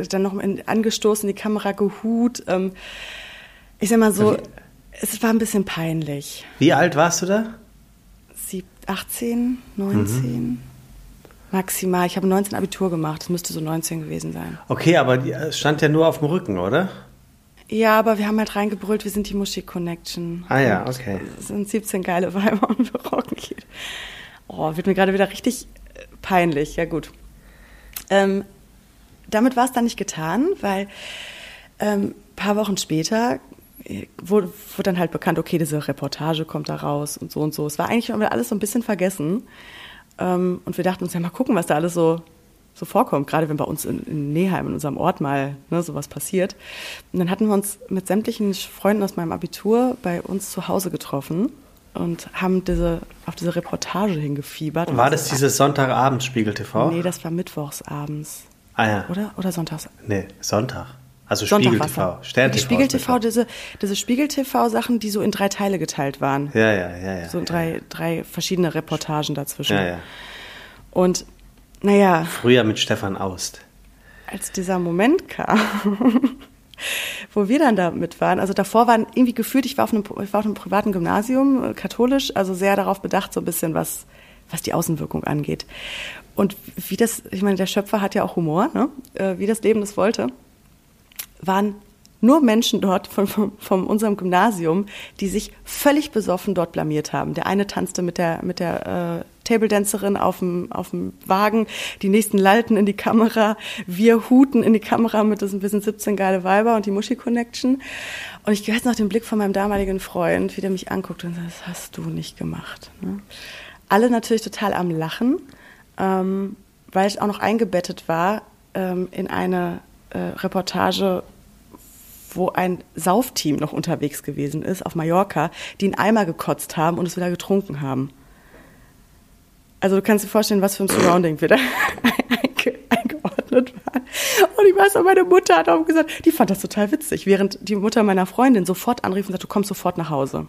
dann noch angestoßen, die Kamera gehut. Ähm, ich sag mal so, wie, es war ein bisschen peinlich. Wie alt warst du da? 18, 19. Mhm. Maximal. Ich habe 19 Abitur gemacht. Es müsste so 19 gewesen sein. Okay, aber es stand ja nur auf dem Rücken, oder? Ja, aber wir haben halt reingebrüllt, wir sind die Muschi Connection. Ah ja, okay. Es sind 17 geile Weiber und wir rocken hier. Oh, wird mir gerade wieder richtig äh, peinlich. Ja, gut. Ähm, damit war es dann nicht getan, weil ähm, paar Wochen später äh, wurde, wurde, dann halt bekannt, okay, diese Reportage kommt da raus und so und so. Es war eigentlich alles so ein bisschen vergessen. Ähm, und wir dachten uns ja mal gucken, was da alles so, so vorkommt, gerade wenn bei uns in, in Neheim, in unserem Ort mal ne, sowas passiert. Und dann hatten wir uns mit sämtlichen Freunden aus meinem Abitur bei uns zu Hause getroffen und haben diese, auf diese Reportage hingefiebert. War das dieses Sonntagabend Spiegel TV? Nee, das war mittwochsabends. Ah ja. Oder? Oder sonntags? Nee, Sonntag. Also Spiegel TV, Stern TV. Spiegel TV, diese, diese Spiegel TV Sachen, die so in drei Teile geteilt waren. Ja, ja, ja, ja. So drei, ja. drei verschiedene Reportagen dazwischen. Ja, ja. Und naja. Früher mit Stefan Aust. Als dieser Moment kam, wo wir dann da mit waren, also davor waren irgendwie gefühlt, ich war auf einem, ich war auf einem privaten Gymnasium, äh, katholisch, also sehr darauf bedacht, so ein bisschen was, was die Außenwirkung angeht. Und wie das, ich meine, der Schöpfer hat ja auch Humor, ne? Äh, wie das Leben das wollte waren nur Menschen dort von, von, von, unserem Gymnasium, die sich völlig besoffen dort blamiert haben. Der eine tanzte mit der, mit der äh, Table-Dancerin auf dem, auf dem Wagen, die nächsten lallten in die Kamera, wir huten in die Kamera mit diesem Wir sind 17 geile Weiber und die Muschi-Connection. Und ich weiß noch den Blick von meinem damaligen Freund, wie der mich anguckt und sagt, das hast du nicht gemacht. Ne? Alle natürlich total am Lachen, ähm, weil ich auch noch eingebettet war ähm, in eine äh, Reportage, wo ein Saufteam noch unterwegs gewesen ist auf Mallorca, die einen Eimer gekotzt haben und es wieder getrunken haben. Also du kannst dir vorstellen, was für ein Surrounding wir da eingeordnet waren. Und ich weiß auch, meine Mutter hat auch gesagt, die fand das total witzig, während die Mutter meiner Freundin sofort anrief und sagte, du kommst sofort nach Hause.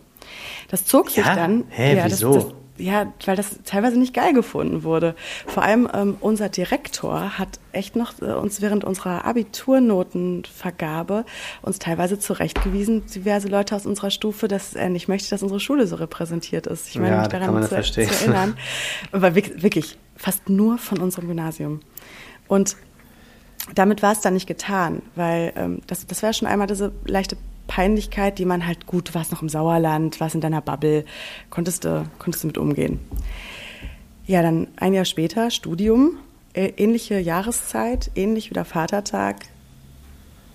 Das zog sich ja? dann. Hä, ja, wieso? Das, das, ja, weil das teilweise nicht geil gefunden wurde. Vor allem ähm, unser Direktor hat echt noch äh, uns während unserer Abiturnotenvergabe uns teilweise zurechtgewiesen, diverse Leute aus unserer Stufe, dass er nicht möchte, dass unsere Schule so repräsentiert ist. Ich meine, ja, mich daran zu, zu, erinnern. Aber wirklich, fast nur von unserem Gymnasium. Und damit war es dann nicht getan, weil ähm, das, das wäre schon einmal diese leichte Peinlichkeit, die man halt gut, warst noch im Sauerland, warst in deiner Bubble, konntest du, konntest du mit umgehen. Ja, dann ein Jahr später, Studium, äh, ähnliche Jahreszeit, ähnlich wie der Vatertag,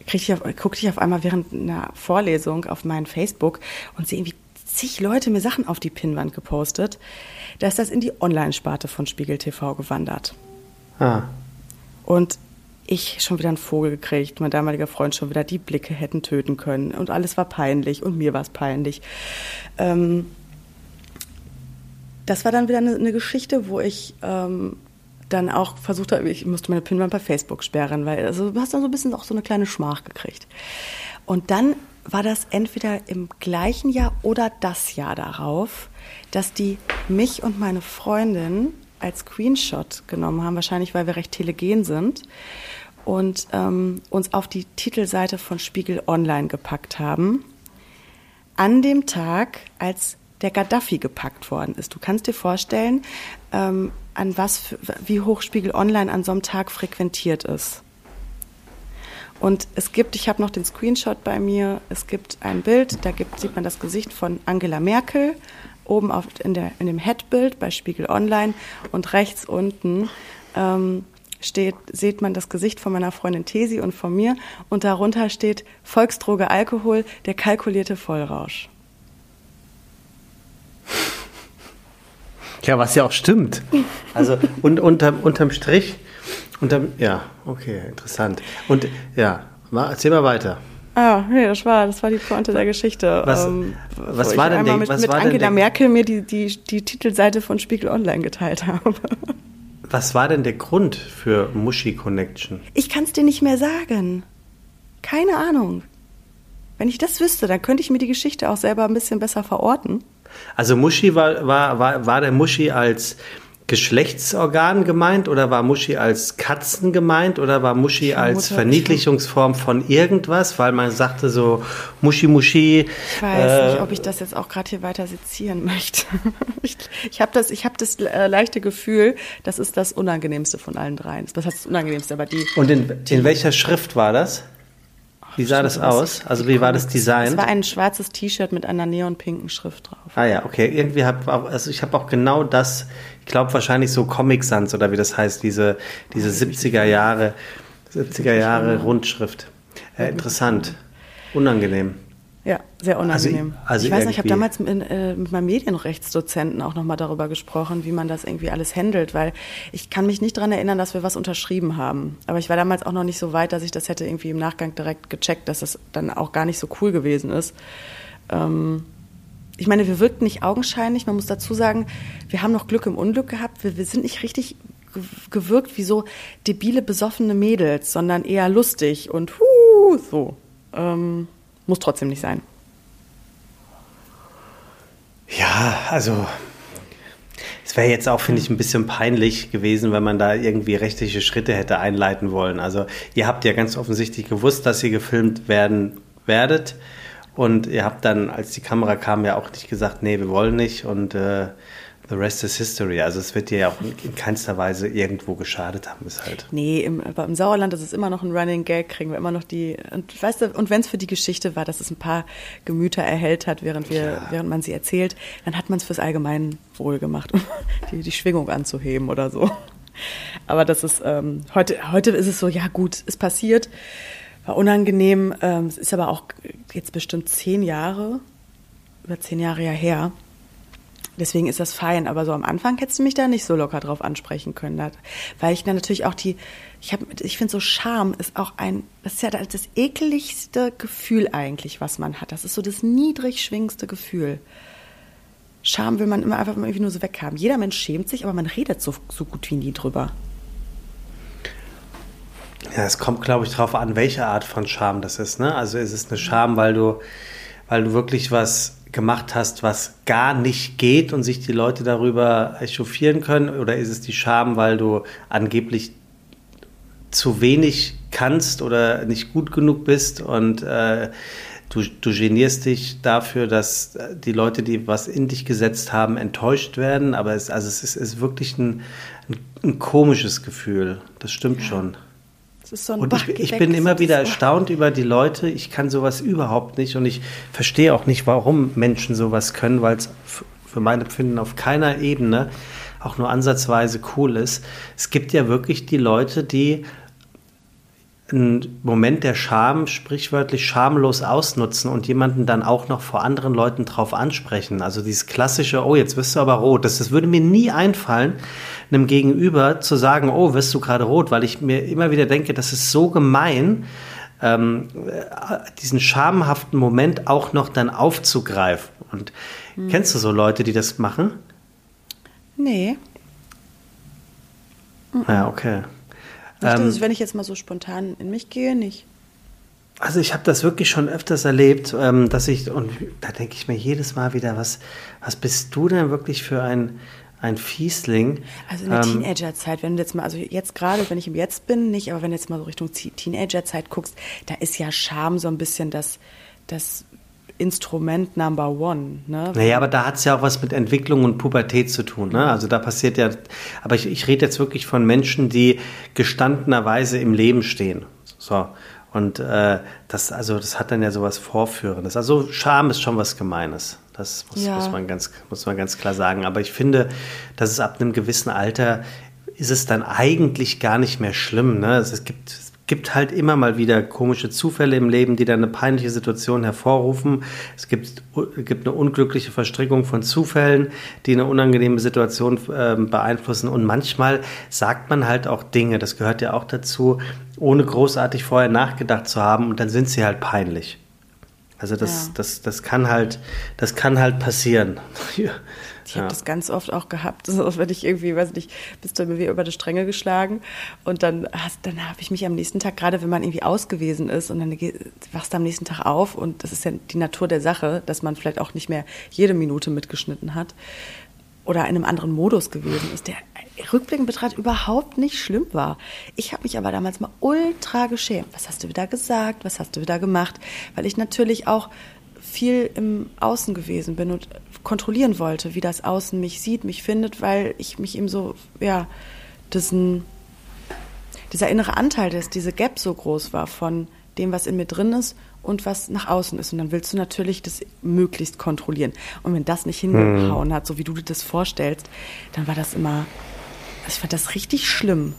ich auf, guckte ich auf einmal während einer Vorlesung auf meinen Facebook und sehe irgendwie zig Leute mir Sachen auf die Pinnwand gepostet. Da ist das in die Online-Sparte von Spiegel TV gewandert. Ah. Und ich schon wieder einen Vogel gekriegt, mein damaliger Freund schon wieder die Blicke hätten töten können und alles war peinlich und mir war es peinlich. Ähm, das war dann wieder eine, eine Geschichte, wo ich ähm, dann auch versucht habe, ich musste meine Pinwand bei Facebook sperren, weil also, du hast dann so ein bisschen auch so eine kleine Schmach gekriegt. Und dann war das entweder im gleichen Jahr oder das Jahr darauf, dass die mich und meine Freundin als Screenshot genommen haben, wahrscheinlich weil wir recht telegen sind und ähm, uns auf die Titelseite von Spiegel Online gepackt haben. An dem Tag, als der Gaddafi gepackt worden ist. Du kannst dir vorstellen, ähm, an was, für, wie hoch Spiegel Online an so einem Tag frequentiert ist. Und es gibt, ich habe noch den Screenshot bei mir, es gibt ein Bild, da gibt, sieht man das Gesicht von Angela Merkel, oben auf, in, der, in dem Headbild bei Spiegel Online und rechts unten ähm, steht, sieht man das Gesicht von meiner Freundin Tesi und von mir und darunter steht Volksdroge Alkohol, der kalkulierte Vollrausch. Ja, was ja auch stimmt. Also und unterm, unterm Strich, unterm, ja, okay, interessant. Und ja, erzähl mal weiter. Ah, nee, das war, das war die Pointe der Geschichte. Was, ähm, was war denn der, mit, was mit war Angela denn Merkel mir die, die, die Titelseite von Spiegel Online geteilt habe. Was war denn der Grund für Muschi Connection? Ich kann es dir nicht mehr sagen. Keine Ahnung. Wenn ich das wüsste, dann könnte ich mir die Geschichte auch selber ein bisschen besser verorten. Also Muschi war, war, war, war der Muschi als Geschlechtsorgan gemeint oder war Muschi als Katzen gemeint oder war Muschi als Verniedlichungsform von irgendwas, weil man sagte so Muschi Muschi. Ich weiß äh, nicht, ob ich das jetzt auch gerade hier weiter sezieren möchte. ich ich habe das, ich hab das äh, leichte Gefühl, das ist das Unangenehmste von allen dreien. Was heißt das Unangenehmste? Aber die. Und in, in welcher Schrift war das? Wie sah das aus? Also wie war das Design? Es war ein schwarzes T-Shirt mit einer neonpinken Schrift drauf. Ah ja, okay. Irgendwie habe also ich habe auch genau das, ich glaube wahrscheinlich so Comic Sans oder wie das heißt, diese diese 70er Jahre 70er Jahre Rundschrift. Äh, interessant. Unangenehm. Ja, sehr unangenehm. Also, also ich weiß nicht, ich habe damals mit, äh, mit meinem Medienrechtsdozenten auch nochmal darüber gesprochen, wie man das irgendwie alles handelt, weil ich kann mich nicht daran erinnern, dass wir was unterschrieben haben. Aber ich war damals auch noch nicht so weit, dass ich das hätte irgendwie im Nachgang direkt gecheckt, dass das dann auch gar nicht so cool gewesen ist. Ähm, ich meine, wir wirkten nicht augenscheinlich. Man muss dazu sagen, wir haben noch Glück im Unglück gehabt. Wir, wir sind nicht richtig gewirkt wie so debile, besoffene Mädels, sondern eher lustig und huh, so. Ähm, muss trotzdem nicht sein. Ja, also es wäre jetzt auch, finde ich, ein bisschen peinlich gewesen, wenn man da irgendwie rechtliche Schritte hätte einleiten wollen. Also ihr habt ja ganz offensichtlich gewusst, dass ihr gefilmt werden werdet. Und ihr habt dann, als die Kamera kam, ja auch nicht gesagt, nee, wir wollen nicht. Und äh, The rest is history. Also es wird dir ja auch in keinster Weise irgendwo geschadet haben, ist halt. Nee, im, im Sauerland ist es immer noch ein Running Gag, kriegen wir immer noch die. Und weißt du, und wenn es für die Geschichte war, dass es ein paar Gemüter erhellt hat, während wir, ja. während man sie erzählt, dann hat man es fürs Allgemeinwohl gemacht, um die, die Schwingung anzuheben oder so. Aber das ist ähm, heute, heute ist es so, ja gut, ist passiert, war unangenehm. Ähm, es ist aber auch jetzt bestimmt zehn Jahre, über zehn Jahre ja her. Deswegen ist das fein, aber so am Anfang hättest du mich da nicht so locker drauf ansprechen können, weil ich dann natürlich auch die, ich habe, ich finde so Scham ist auch ein, das ist ja das ekeligste Gefühl eigentlich, was man hat. Das ist so das niedrig schwingendste Gefühl. Scham will man immer einfach irgendwie nur so weghaben. Jeder Mensch schämt sich, aber man redet so, so gut wie nie drüber. Ja, es kommt, glaube ich, darauf an, welche Art von Scham das ist. Ne? Also ist es eine Scham, weil du, weil du wirklich was gemacht hast, was gar nicht geht und sich die Leute darüber echauffieren können? Oder ist es die Scham, weil du angeblich zu wenig kannst oder nicht gut genug bist und äh, du, du genierst dich dafür, dass die Leute, die was in dich gesetzt haben, enttäuscht werden? Aber es, also es ist, ist wirklich ein, ein, ein komisches Gefühl. Das stimmt ja. schon. So und ich, ich bin immer wieder erstaunt über die Leute. Ich kann sowas überhaupt nicht und ich verstehe auch nicht, warum Menschen sowas können, weil es für mein Empfinden auf keiner Ebene auch nur ansatzweise cool ist. Es gibt ja wirklich die Leute, die einen Moment der Scham sprichwörtlich schamlos ausnutzen und jemanden dann auch noch vor anderen Leuten drauf ansprechen. Also dieses klassische, oh, jetzt wirst du aber rot. Das, das würde mir nie einfallen, einem Gegenüber zu sagen, oh, wirst du gerade rot, weil ich mir immer wieder denke, das ist so gemein, ähm, diesen schamhaften Moment auch noch dann aufzugreifen. Und hm. kennst du so Leute, die das machen? Nee. Ja, okay. Nicht, ähm, wenn ich jetzt mal so spontan in mich gehe, nicht. Also ich habe das wirklich schon öfters erlebt, ähm, dass ich, und da denke ich mir jedes Mal wieder, was, was bist du denn wirklich für ein, ein Fiesling? Also in der ähm, Teenagerzeit, wenn du jetzt mal, also jetzt gerade, wenn ich im Jetzt bin, nicht, aber wenn du jetzt mal so Richtung Teenagerzeit guckst, da ist ja Scham so ein bisschen das, das Instrument Number One. Ne? Naja, aber da hat es ja auch was mit Entwicklung und Pubertät zu tun. Ne? Also da passiert ja, aber ich, ich rede jetzt wirklich von Menschen, die gestandenerweise im Leben stehen. So. Und äh, das, also, das hat dann ja sowas Vorführendes. Also Scham ist schon was Gemeines. Das muss, ja. muss, man ganz, muss man ganz klar sagen. Aber ich finde, dass es ab einem gewissen Alter ist es dann eigentlich gar nicht mehr schlimm. Ne? Es gibt gibt halt immer mal wieder komische Zufälle im Leben, die dann eine peinliche Situation hervorrufen. Es gibt, gibt eine unglückliche Verstrickung von Zufällen, die eine unangenehme Situation äh, beeinflussen. Und manchmal sagt man halt auch Dinge, das gehört ja auch dazu, ohne großartig vorher nachgedacht zu haben und dann sind sie halt peinlich. Also das, ja. das, das kann halt, das kann halt passieren. Ich habe das ganz oft auch gehabt, so, wenn ich irgendwie, weiß nicht, bist du mir über die Stränge geschlagen und dann, dann habe ich mich am nächsten Tag, gerade wenn man irgendwie ausgewiesen ist und dann wachst du am nächsten Tag auf und das ist ja die Natur der Sache, dass man vielleicht auch nicht mehr jede Minute mitgeschnitten hat oder in einem anderen Modus gewesen ist, der rückblickend betrachtet überhaupt nicht schlimm war. Ich habe mich aber damals mal ultra geschämt. Was hast du wieder gesagt? Was hast du wieder gemacht? Weil ich natürlich auch viel im Außen gewesen bin und kontrollieren wollte, wie das Außen mich sieht, mich findet, weil ich mich eben so, ja, diesen, dieser innere Anteil, dass diese Gap so groß war von dem, was in mir drin ist und was nach außen ist. Und dann willst du natürlich das möglichst kontrollieren. Und wenn das nicht hingehauen hat, so wie du dir das vorstellst, dann war das immer, ich fand das richtig schlimm.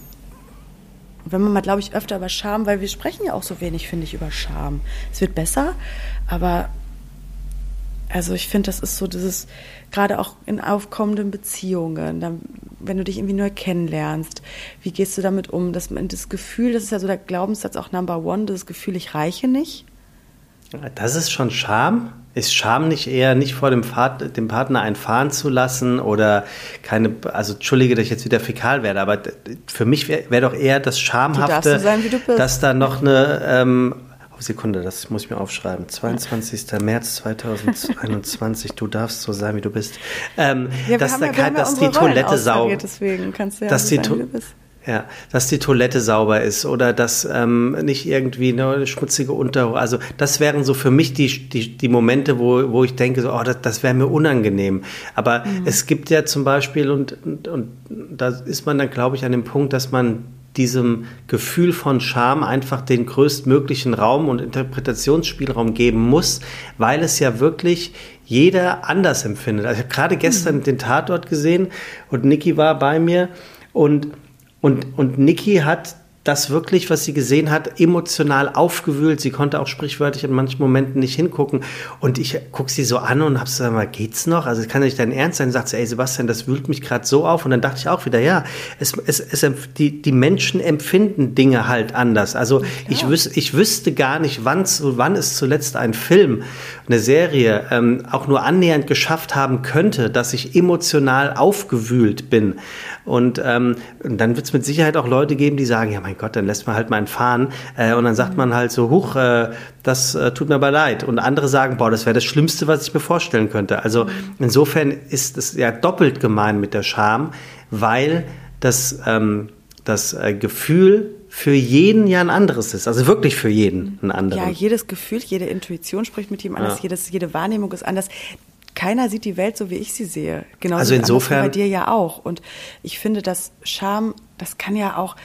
Und wenn man mal, glaube ich, öfter über Scham, weil wir sprechen ja auch so wenig, finde ich, über Scham. Es wird besser, aber also ich finde, das ist so dieses, gerade auch in aufkommenden Beziehungen, dann, wenn du dich irgendwie neu kennenlernst, wie gehst du damit um? Dass man das Gefühl, das ist ja so der Glaubenssatz auch Number One, das Gefühl, ich reiche nicht. Das ist schon Scham. Ist Scham nicht eher, nicht vor dem, Vater, dem Partner einen fahren zu lassen oder keine, also entschuldige, dass ich jetzt wieder fäkal werde, aber für mich wäre wär doch eher das Schamhafte, sein, dass da noch eine ähm, Sekunde, das muss ich mir aufschreiben. 22. März 2021, du darfst so sein, wie du bist. Ähm, ja, dass, da, ja, dass die Toilette sauber deswegen kannst du ja dass die sein, wie du bist. Ja, dass die Toilette sauber ist oder dass ähm, nicht irgendwie eine schmutzige Unterhose. Also das wären so für mich die, die, die Momente, wo, wo ich denke, so, oh, das, das wäre mir unangenehm. Aber mhm. es gibt ja zum Beispiel, und, und, und da ist man dann, glaube ich, an dem Punkt, dass man diesem Gefühl von Scham einfach den größtmöglichen Raum und Interpretationsspielraum geben muss, weil es ja wirklich jeder anders empfindet. Also ich habe gerade gestern mhm. den Tatort gesehen und Niki war bei mir und, und, und Niki hat das wirklich, was sie gesehen hat, emotional aufgewühlt. Sie konnte auch sprichwörtlich in manchen Momenten nicht hingucken. Und ich gucke sie so an und habe so mal, geht's noch? Also kann nicht dein Ernst sein? Sagt sie, ey Sebastian, das wühlt mich gerade so auf. Und dann dachte ich auch wieder, ja, es, es, es, die, die Menschen empfinden Dinge halt anders. Also ja. ich, wüs, ich wüsste gar nicht, wann, wann es zuletzt ein Film, eine Serie ähm, auch nur annähernd geschafft haben könnte, dass ich emotional aufgewühlt bin. Und, ähm, und dann wird es mit Sicherheit auch Leute geben, die sagen, ja mein Gott, dann lässt man halt mal einen fahren. Äh, und dann sagt man halt so, huch, äh, das äh, tut mir aber leid. Und andere sagen, boah, das wäre das Schlimmste, was ich mir vorstellen könnte. Also insofern ist es ja doppelt gemein mit der Scham, weil das, ähm, das äh, Gefühl für jeden ja ein anderes ist. Also wirklich für jeden ein anderes. Ja, jedes Gefühl, jede Intuition spricht mit ihm anders, ja. jedes, jede Wahrnehmung ist anders keiner sieht die Welt so, wie ich sie sehe. Genauso also insofern bei dir ja auch. Und ich finde, dass Scham, das kann ja auch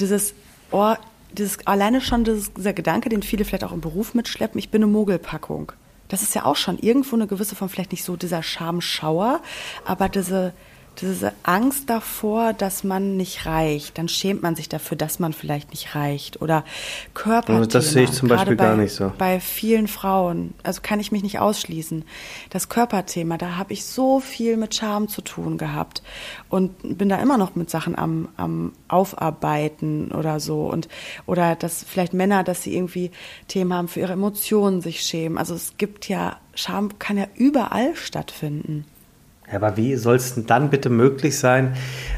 dieses oh, dieses alleine schon dieses, dieser Gedanke, den viele vielleicht auch im Beruf mitschleppen, ich bin eine Mogelpackung. Das ist ja auch schon irgendwo eine gewisse Form, vielleicht nicht so dieser Schamschauer, aber diese diese Angst davor, dass man nicht reicht, dann schämt man sich dafür, dass man vielleicht nicht reicht oder Körperthema. Das sehe ich zum Beispiel bei, gar nicht so. Bei vielen Frauen, also kann ich mich nicht ausschließen. Das Körperthema, da habe ich so viel mit Charme zu tun gehabt und bin da immer noch mit Sachen am, am Aufarbeiten oder so und oder dass vielleicht Männer, dass sie irgendwie Themen haben für ihre Emotionen, sich schämen. Also es gibt ja Scham kann ja überall stattfinden. Ja, aber wie soll es denn dann bitte möglich sein,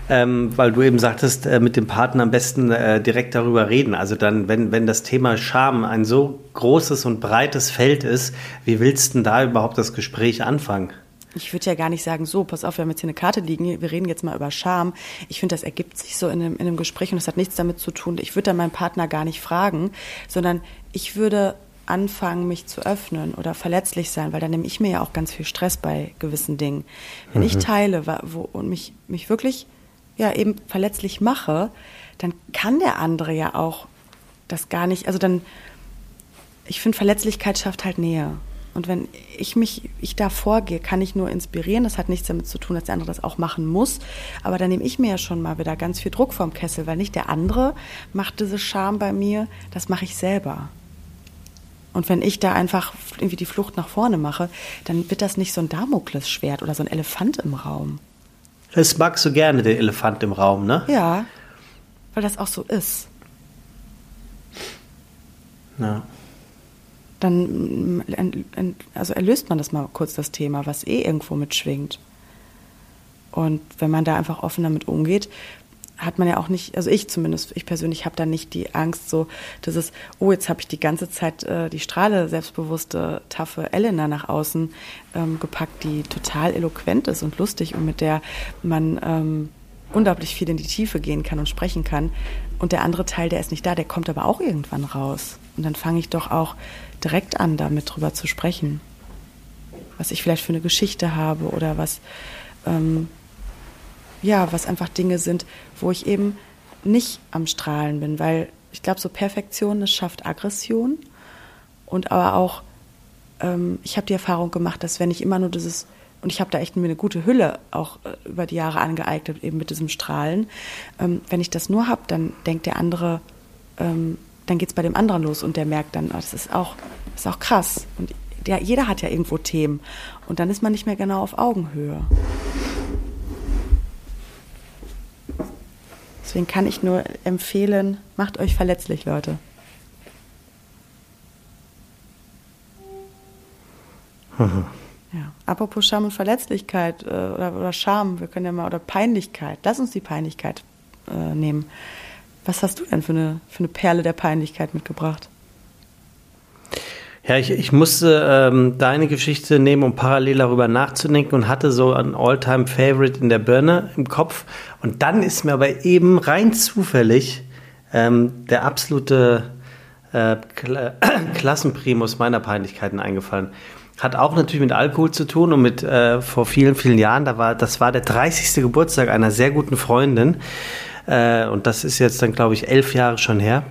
ähm, weil du eben sagtest, äh, mit dem Partner am besten äh, direkt darüber reden. Also dann, wenn, wenn das Thema Scham ein so großes und breites Feld ist, wie willst du denn da überhaupt das Gespräch anfangen? Ich würde ja gar nicht sagen, so, pass auf, wir haben jetzt hier eine Karte liegen, wir reden jetzt mal über Scham. Ich finde, das ergibt sich so in einem, in einem Gespräch und das hat nichts damit zu tun. Ich würde dann meinen Partner gar nicht fragen, sondern ich würde anfangen, mich zu öffnen oder verletzlich sein, weil dann nehme ich mir ja auch ganz viel Stress bei gewissen Dingen. Wenn mhm. ich teile wo, und mich, mich wirklich ja eben verletzlich mache, dann kann der andere ja auch das gar nicht, also dann, ich finde, Verletzlichkeit schafft halt Nähe. Und wenn ich mich, ich da vorgehe, kann ich nur inspirieren. Das hat nichts damit zu tun, dass der andere das auch machen muss. Aber dann nehme ich mir ja schon mal wieder ganz viel Druck vom Kessel, weil nicht der andere macht diese Scham bei mir, das mache ich selber. Und wenn ich da einfach irgendwie die Flucht nach vorne mache, dann wird das nicht so ein Damoklesschwert oder so ein Elefant im Raum. Das magst du gerne, den Elefant im Raum, ne? Ja, weil das auch so ist. Ja dann also erlöst man das mal kurz das Thema, was eh irgendwo mitschwingt. Und wenn man da einfach offen damit umgeht, hat man ja auch nicht, also ich zumindest, ich persönlich habe da nicht die Angst, so, dass es, oh, jetzt habe ich die ganze Zeit äh, die Strahle selbstbewusste, taffe Elena nach außen ähm, gepackt, die total eloquent ist und lustig und mit der man ähm, unglaublich viel in die Tiefe gehen kann und sprechen kann. Und der andere Teil, der ist nicht da, der kommt aber auch irgendwann raus. Und dann fange ich doch auch direkt an, damit drüber zu sprechen. Was ich vielleicht für eine Geschichte habe oder was, ähm, ja, was einfach Dinge sind, wo ich eben nicht am Strahlen bin, weil ich glaube, so Perfektion, das schafft Aggression und aber auch, ähm, ich habe die Erfahrung gemacht, dass wenn ich immer nur dieses und ich habe da echt mir eine gute Hülle auch äh, über die Jahre angeeignet, eben mit diesem Strahlen. Ähm, wenn ich das nur habe, dann denkt der andere, ähm, dann geht es bei dem anderen los und der merkt dann, oh, das ist auch, das ist auch krass. Und der, jeder hat ja irgendwo Themen. Und dann ist man nicht mehr genau auf Augenhöhe. Deswegen kann ich nur empfehlen, macht euch verletzlich, Leute. Mhm. Ja. Apropos Scham und Verletzlichkeit äh, oder, oder Scham, wir können ja mal, oder Peinlichkeit. Lass uns die Peinlichkeit äh, nehmen. Was hast du denn für eine, für eine Perle der Peinlichkeit mitgebracht? Ja, ich, ich musste ähm, deine Geschichte nehmen, um parallel darüber nachzudenken und hatte so ein All-Time-Favorite in der Birne im Kopf. Und dann ist mir aber eben rein zufällig ähm, der absolute äh, Klassenprimus meiner Peinlichkeiten eingefallen. Hat auch natürlich mit Alkohol zu tun und mit äh, vor vielen, vielen Jahren. Da war, das war der 30. Geburtstag einer sehr guten Freundin. Äh, und das ist jetzt dann, glaube ich, elf Jahre schon her.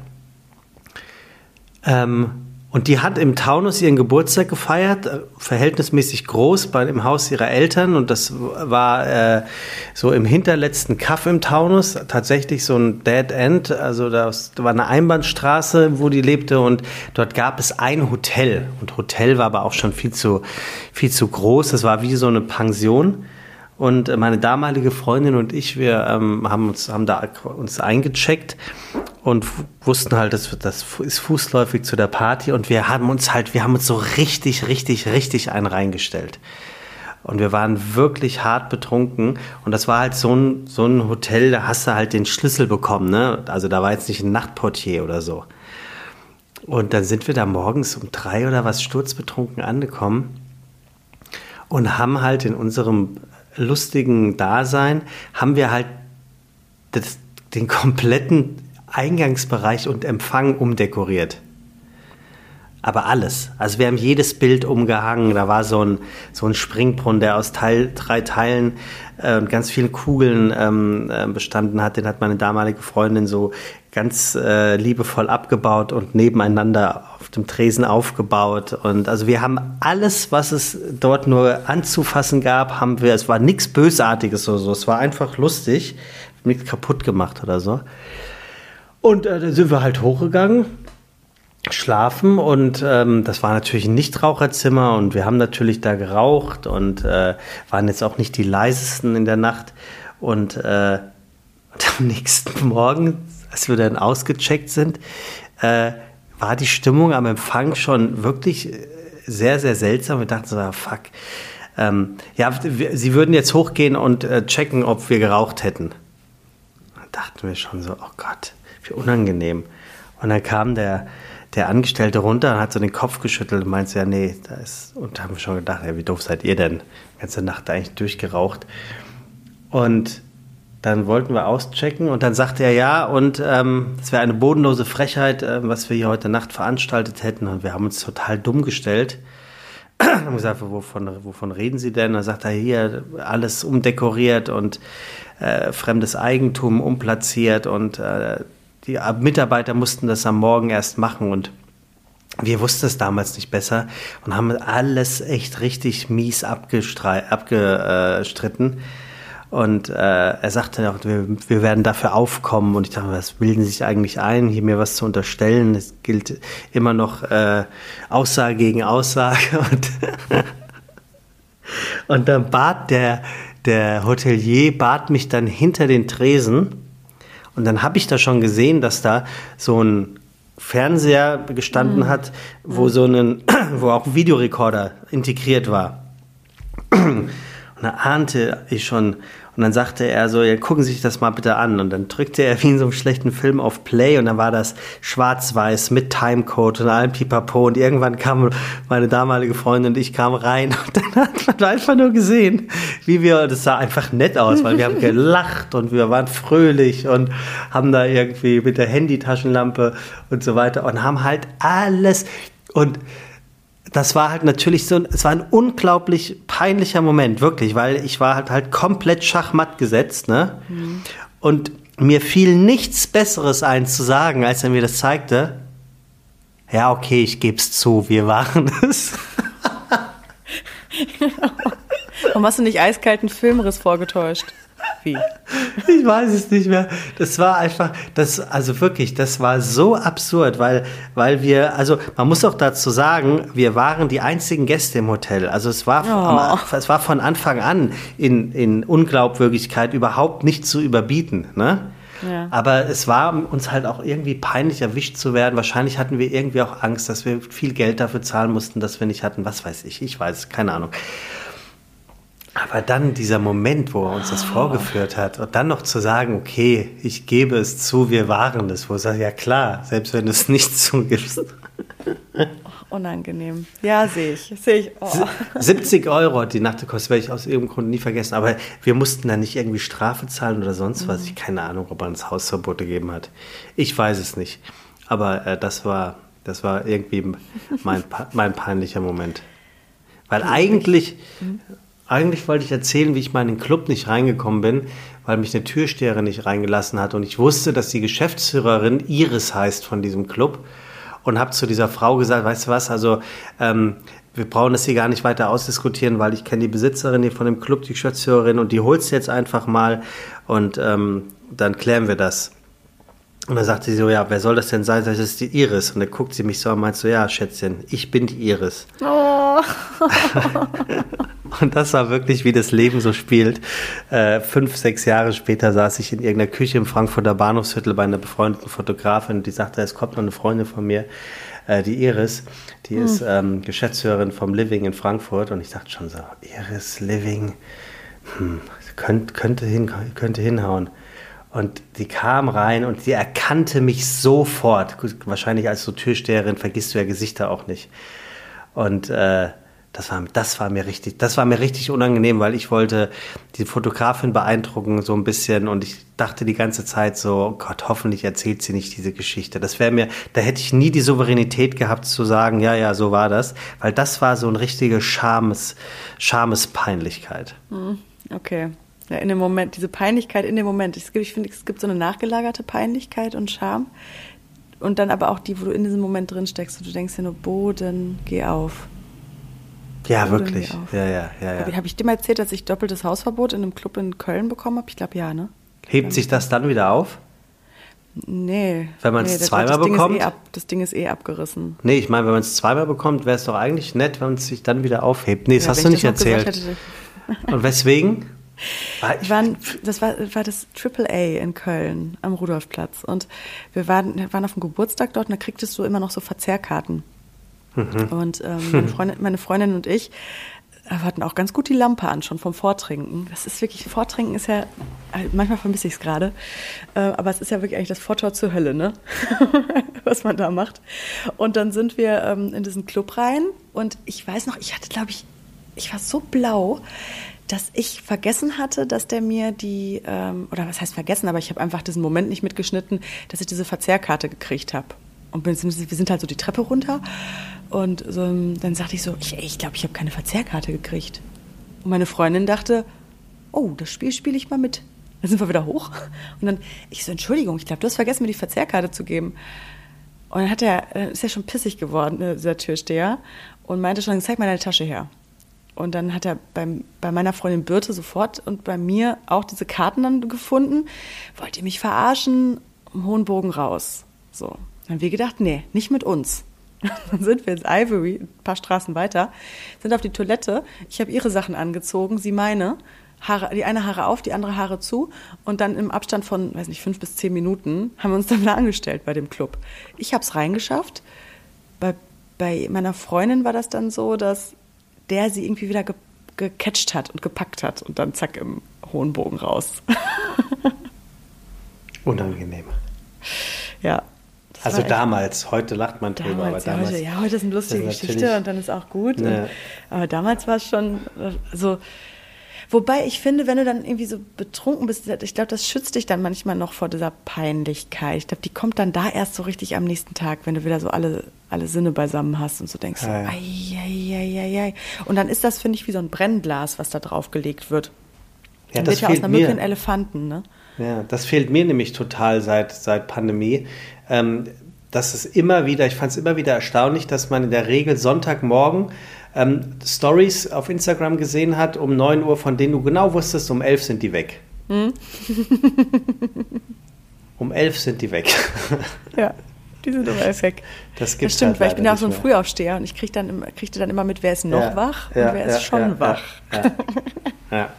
Ähm, und die hat im Taunus ihren Geburtstag gefeiert, äh, verhältnismäßig groß bei, im Haus ihrer Eltern. Und das war äh, so im hinterletzten Kaff im Taunus, tatsächlich so ein Dead End. Also das war eine Einbahnstraße, wo die lebte. Und dort gab es ein Hotel. Und Hotel war aber auch schon viel zu, viel zu groß. Das war wie so eine Pension. Und äh, meine damalige Freundin und ich, wir ähm, haben uns haben da uns eingecheckt und wussten halt, das, das ist fußläufig zu der Party und wir haben uns halt, wir haben uns so richtig, richtig, richtig einen reingestellt. Und wir waren wirklich hart betrunken. Und das war halt so ein, so ein Hotel, da hast du halt den Schlüssel bekommen. Ne? Also da war jetzt nicht ein Nachtportier oder so. Und dann sind wir da morgens um drei oder was sturzbetrunken angekommen und haben halt in unserem lustigen Dasein haben wir halt das, den kompletten Eingangsbereich und Empfang umdekoriert. Aber alles. Also wir haben jedes Bild umgehangen. Da war so ein, so ein Springbrunnen, der aus Teil, drei Teilen äh, ganz vielen Kugeln ähm, äh, bestanden hat. Den hat meine damalige Freundin so ganz äh, liebevoll abgebaut und nebeneinander auf dem Tresen aufgebaut. Und also wir haben alles, was es dort nur anzufassen gab, haben wir. Es war nichts Bösartiges oder so. Es war einfach lustig, nichts kaputt gemacht oder so. Und äh, dann sind wir halt hochgegangen schlafen und ähm, das war natürlich ein Nichtraucherzimmer und wir haben natürlich da geraucht und äh, waren jetzt auch nicht die leisesten in der Nacht und, äh, und am nächsten Morgen, als wir dann ausgecheckt sind, äh, war die Stimmung am Empfang schon wirklich äh, sehr, sehr seltsam. Wir dachten so, ah, fuck. Ähm, ja, wir, sie würden jetzt hochgehen und äh, checken, ob wir geraucht hätten. Da dachten wir schon so, oh Gott, wie unangenehm. Und dann kam der, der Angestellte runter und hat so den Kopf geschüttelt und meinte, ja, nee, da ist, und da haben wir schon gedacht, ja, wie doof seid ihr denn? Die ganze Nacht eigentlich durchgeraucht. Und dann wollten wir auschecken und dann sagte er ja und ähm, es wäre eine bodenlose Frechheit, äh, was wir hier heute Nacht veranstaltet hätten und wir haben uns total dumm gestellt. haben gesagt, wovon, wovon reden Sie denn? Da sagt er hier alles umdekoriert und äh, fremdes Eigentum umplatziert und äh, die Mitarbeiter mussten das am Morgen erst machen und wir wussten es damals nicht besser und haben alles echt richtig mies abgestritten. Und äh, er sagte auch, wir, wir, werden dafür aufkommen. Und ich dachte, was bilden Sie sich eigentlich ein, hier mir was zu unterstellen? Es gilt immer noch äh, Aussage gegen Aussage. Und, und dann bat der, der Hotelier, bat mich dann hinter den Tresen. Und dann habe ich da schon gesehen, dass da so ein Fernseher gestanden mhm. hat, wo so ein, wo auch ein Videorekorder integriert war. Und da ahnte ich schon, und dann sagte er so, ja, gucken Sie sich das mal bitte an. Und dann drückte er wie in so einem schlechten Film auf Play und dann war das schwarz-weiß mit Timecode und allem Pipapo. Und irgendwann kam meine damalige Freundin und ich kam rein und dann hat man einfach nur gesehen, wie wir, das sah einfach nett aus, weil wir haben gelacht und wir waren fröhlich und haben da irgendwie mit der Handytaschenlampe und so weiter und haben halt alles und das war halt natürlich so, es war ein unglaublich peinlicher Moment, wirklich, weil ich war halt halt komplett schachmatt gesetzt, ne? Mhm. Und mir fiel nichts Besseres ein zu sagen, als er mir das zeigte. Ja, okay, ich geb's zu, wir waren es. Warum hast du nicht eiskalten Filmriss vorgetäuscht? Wie? Ich weiß es nicht mehr. Das war einfach, das, also wirklich, das war so absurd, weil, weil wir, also man muss auch dazu sagen, wir waren die einzigen Gäste im Hotel. Also es war, oh. es war von Anfang an in, in Unglaubwürdigkeit überhaupt nicht zu überbieten. Ne? Ja. Aber es war uns halt auch irgendwie peinlich erwischt zu werden. Wahrscheinlich hatten wir irgendwie auch Angst, dass wir viel Geld dafür zahlen mussten, dass wir nicht hatten. Was weiß ich, ich weiß, keine Ahnung. Aber dann dieser Moment, wo er uns das vorgeführt hat und dann noch zu sagen, okay, ich gebe es zu, wir waren es, wo er sagt, ja klar, selbst wenn du es nicht zugibst. unangenehm. Ja, sehe ich. Sehe ich. Oh. 70 Euro hat die Nacht gekostet, werde ich aus irgendeinem Grund nie vergessen. Aber wir mussten da nicht irgendwie Strafe zahlen oder sonst was. Mhm. Ich keine Ahnung, ob er uns Hausverbote gegeben hat. Ich weiß es nicht. Aber äh, das war, das war irgendwie mein, mein peinlicher Moment. Weil eigentlich, mhm. Eigentlich wollte ich erzählen, wie ich mal in den Club nicht reingekommen bin, weil mich eine Türsteherin nicht reingelassen hat. Und ich wusste, dass die Geschäftsführerin Iris heißt von diesem Club. Und habe zu dieser Frau gesagt, weißt du was, also ähm, wir brauchen das hier gar nicht weiter ausdiskutieren, weil ich kenne die Besitzerin hier von dem Club, die Geschäftsführerin, und die holst jetzt einfach mal und ähm, dann klären wir das. Und dann sagte sie so, ja, wer soll das denn sein? Das ist die Iris. Und dann guckt sie mich so und meint so, ja, Schätzchen, ich bin die Iris. Oh. Und das war wirklich, wie das Leben so spielt. Äh, fünf, sechs Jahre später saß ich in irgendeiner Küche im Frankfurter Bahnhofsviertel bei einer befreundeten Fotografin, die sagte, es kommt noch eine Freundin von mir, äh, die Iris, die hm. ist ähm, Geschäftsführerin vom Living in Frankfurt. Und ich dachte schon so, Iris, Living, hm, könnte, könnte, hin, könnte hinhauen. Und die kam rein und sie erkannte mich sofort. Wahrscheinlich als so Türsteherin vergisst du ja Gesichter auch nicht. Und äh, das war, das war mir richtig, das war mir richtig unangenehm, weil ich wollte die Fotografin beeindrucken so ein bisschen und ich dachte die ganze Zeit so, oh Gott, hoffentlich erzählt sie nicht diese Geschichte. Das wäre mir, da hätte ich nie die Souveränität gehabt zu sagen, ja, ja, so war das, weil das war so eine richtige Schames, Schamespeinlichkeit. Hm, okay. Ja, in dem Moment, diese Peinlichkeit in dem Moment. Ich finde, es gibt so eine nachgelagerte Peinlichkeit und Scham. Und dann aber auch die, wo du in diesem Moment drin steckst und du denkst dir nur, Boden, geh auf. Ja, wirklich. Ja, ja, ja, ja. Habe hab ich dir mal erzählt, dass ich doppeltes Hausverbot in einem Club in Köln bekommen habe? Ich glaube ja, ne? Hebt sich das dann wieder auf? Nee. Wenn man es nee, zweimal das bekommt? Ding eh ab, das Ding ist eh abgerissen. Nee, ich meine, wenn man es zweimal bekommt, wäre es doch eigentlich nett, wenn es sich dann wieder aufhebt. Nee, das ja, hast du nicht erzählt. Und weswegen? Ich war, das war, war das Triple A in Köln am Rudolfplatz. Und wir waren, wir waren auf dem Geburtstag dort und da kriegtest du immer noch so Verzehrkarten. Mhm. Und ähm, meine, Freundin, meine Freundin und ich äh, hatten auch ganz gut die Lampe an, schon vom Vortrinken. Das ist wirklich, Vortrinken ist ja, äh, manchmal vermisse ich es gerade, äh, aber es ist ja wirklich eigentlich das Vortor zur Hölle, ne? Was man da macht. Und dann sind wir ähm, in diesen Club rein und ich weiß noch, ich hatte, glaube ich, ich war so blau, dass ich vergessen hatte, dass der mir die, ähm, oder was heißt vergessen, aber ich habe einfach diesen Moment nicht mitgeschnitten, dass ich diese Verzehrkarte gekriegt habe. Und wir sind halt so die Treppe runter und so, dann sagte ich so, ich glaube, ich, glaub, ich habe keine Verzehrkarte gekriegt. Und meine Freundin dachte, oh, das Spiel spiele ich mal mit. Dann sind wir wieder hoch. Und dann, ich so, Entschuldigung, ich glaube, du hast vergessen, mir die Verzehrkarte zu geben. Und dann hat er, dann ist er schon pissig geworden, äh, dieser Türsteher, und meinte schon, zeig mal deine Tasche her. Und dann hat er beim, bei meiner Freundin Birte sofort und bei mir auch diese Karten dann gefunden. Wollt ihr mich verarschen? Um hohen Bogen raus. So. Dann haben wir gedacht, nee, nicht mit uns. Dann sind wir ins Ivory, ein paar Straßen weiter, sind auf die Toilette. Ich habe ihre Sachen angezogen, sie meine. Haare, die eine Haare auf, die andere Haare zu. Und dann im Abstand von, weiß nicht, fünf bis zehn Minuten haben wir uns dann wieder angestellt bei dem Club. Ich habe es reingeschafft. Bei, bei meiner Freundin war das dann so, dass der sie irgendwie wieder ge gecatcht hat und gepackt hat und dann zack im hohen Bogen raus. Unangenehm. Ja. Also damals, heute lacht man drüber, damals, aber damals. Ja, heute, ja, heute ist eine lustige Geschichte und dann ist auch gut. Ne. Und, aber damals war es schon so. Wobei ich finde, wenn du dann irgendwie so betrunken bist, ich glaube, das schützt dich dann manchmal noch vor dieser Peinlichkeit. Ich glaube, die kommt dann da erst so richtig am nächsten Tag, wenn du wieder so alle, alle Sinne beisammen hast und so denkst, ja, ja. Ei, ei, ei, ei, Und dann ist das, finde ich, wie so ein Brennglas, was da drauf gelegt wird. Ja, das wird ja aus einer Mücke ein Elefanten, ne? Ja, das fehlt mir nämlich total seit, seit Pandemie. Ähm, das ist immer wieder, ich fand es immer wieder erstaunlich, dass man in der Regel Sonntagmorgen ähm, Stories auf Instagram gesehen hat um 9 Uhr, von denen du genau wusstest, um 11 sind die weg. Hm? um 11 sind die weg. ja. Die sind um 11 weg. Das, das stimmt, halt weil ich bin ja auch so ein Frühaufsteher und ich krieg dann, kriegte dann immer mit, wer ist noch ja, wach und ja, wer ist schon ja, wach. Ja,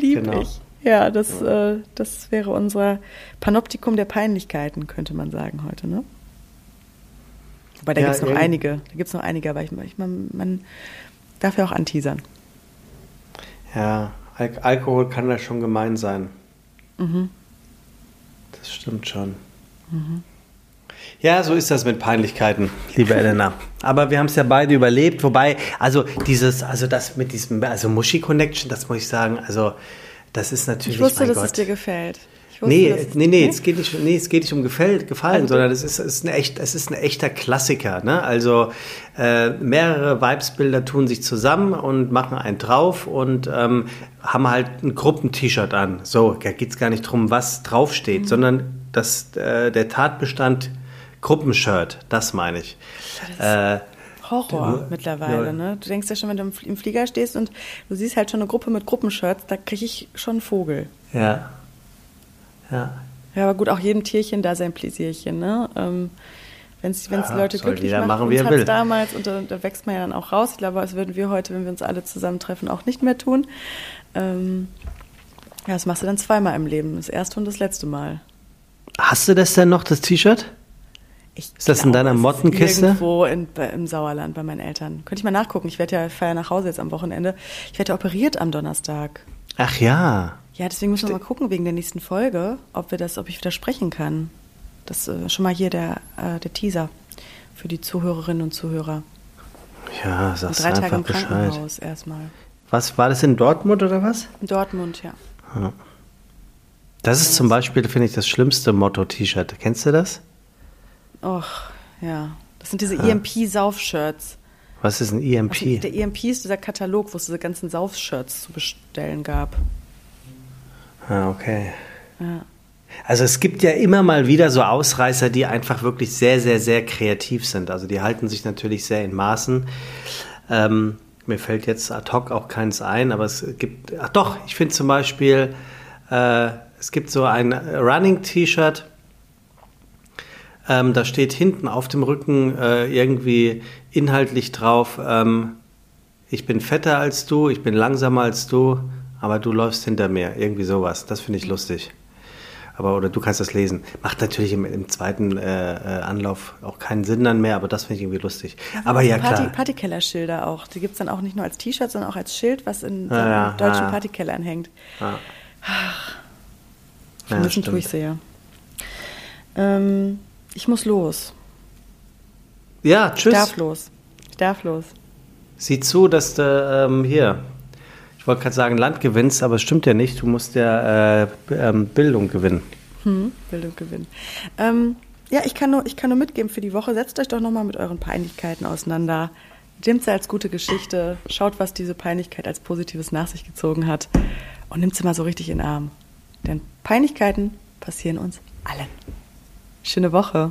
Lieb genau. ich. Ja, das, äh, das wäre unser Panoptikum der Peinlichkeiten, könnte man sagen heute, ne? Wobei, da ja, gibt es noch einige. Da gibt es noch einige, aber ich, ich, man, man darf ja auch anteasern. Ja, Al Alkohol kann da schon gemein sein. Mhm. Das stimmt schon. Mhm. Ja, so ist das mit Peinlichkeiten, liebe Elena. Aber wir haben es ja beide überlebt. Wobei, also dieses, also das mit diesem, also Muschi Connection, das muss ich sagen, also das ist natürlich. Ich wusste, dass Gott. es dir gefällt. Nee, nee, nee, es geht nicht, nee, es geht nicht um Gefällt, Gefallen, also, sondern es ist, es, ist ein echt, es ist ein echter Klassiker. Ne? Also äh, mehrere Vibesbilder tun sich zusammen und machen einen drauf und ähm, haben halt ein Gruppent-T-Shirt an. So, da geht es gar nicht darum, was draufsteht, mhm. sondern das, äh, der Tatbestand Gruppenshirt, das meine ich. Das äh, Horror du, mittlerweile. Ja. Ne? Du denkst ja schon, wenn du im Flieger stehst und du siehst halt schon eine Gruppe mit Gruppenshirts, da kriege ich schon einen Vogel. Ja. Ja. Ja, aber gut, auch jedem Tierchen da sein Pläsierchen, ne? Ähm, wenn es ja, Leute glücklich macht, machen, uns hat damals, und da, da, wächst man ja dann auch raus. Ich glaube, das würden wir heute, wenn wir uns alle zusammentreffen, auch nicht mehr tun. Ähm, ja, das machst du dann zweimal im Leben. Das erste und das letzte Mal. Hast du das denn noch, das T-Shirt? ist das glaube, in deiner Mottenkiste? Irgendwo in, im Sauerland bei meinen Eltern. Könnte ich mal nachgucken. Ich werde ja feier nach Hause jetzt am Wochenende. Ich werde ja operiert am Donnerstag. Ach ja. Ja, deswegen müssen wir mal gucken wegen der nächsten Folge, ob wir das, ob ich wieder sprechen kann. Das ist äh, schon mal hier der, äh, der Teaser für die Zuhörerinnen und Zuhörer. Ja, sagst und drei Tage im Bescheid. Krankenhaus erstmal. Was war das in Dortmund oder was? In Dortmund, ja. ja. Das ist zum Beispiel, finde ich, das schlimmste Motto-T-Shirt. Kennst du das? Och, ja. Das sind diese EMP-Sauf-Shirts. Was ist ein EMP? Also der EMP ist dieser Katalog, wo es diese ganzen Sauf-Shirts zu bestellen gab. Ah, okay. Ja. Also es gibt ja immer mal wieder so Ausreißer, die einfach wirklich sehr, sehr, sehr kreativ sind. Also die halten sich natürlich sehr in Maßen. Ähm, mir fällt jetzt ad hoc auch keins ein, aber es gibt, ach doch, ich finde zum Beispiel, äh, es gibt so ein Running-T-Shirt, ähm, da steht hinten auf dem Rücken äh, irgendwie inhaltlich drauf, ähm, ich bin fetter als du, ich bin langsamer als du, aber du läufst hinter mir. Irgendwie sowas. Das finde ich lustig. Aber, oder du kannst das lesen. Macht natürlich im, im zweiten äh, äh Anlauf auch keinen Sinn dann mehr, aber das finde ich irgendwie lustig. Ja, aber ja, Party, klar. Partykeller-Schilder auch. Die gibt es dann auch nicht nur als T-Shirt, sondern auch als Schild, was in ja, ja, deutschen Partykellern hängt. Ja. Ach, vermissen ja, tue ich sehr. Ähm, ich muss los. Ja, tschüss. Ich darf los. Ich darf los. Sieh zu, dass du ähm, hier ich wollte gerade sagen, Land gewinnst, aber es stimmt ja nicht. Du musst ja äh, ähm, Bildung gewinnen. Hm, Bildung gewinnen. Ähm, ja, ich kann, nur, ich kann nur mitgeben für die Woche. Setzt euch doch nochmal mit euren Peinlichkeiten auseinander. Nehmt sie als gute Geschichte. Schaut, was diese Peinlichkeit als Positives nach sich gezogen hat. Und nimmt sie mal so richtig in den Arm. Denn Peinlichkeiten passieren uns allen. Schöne Woche.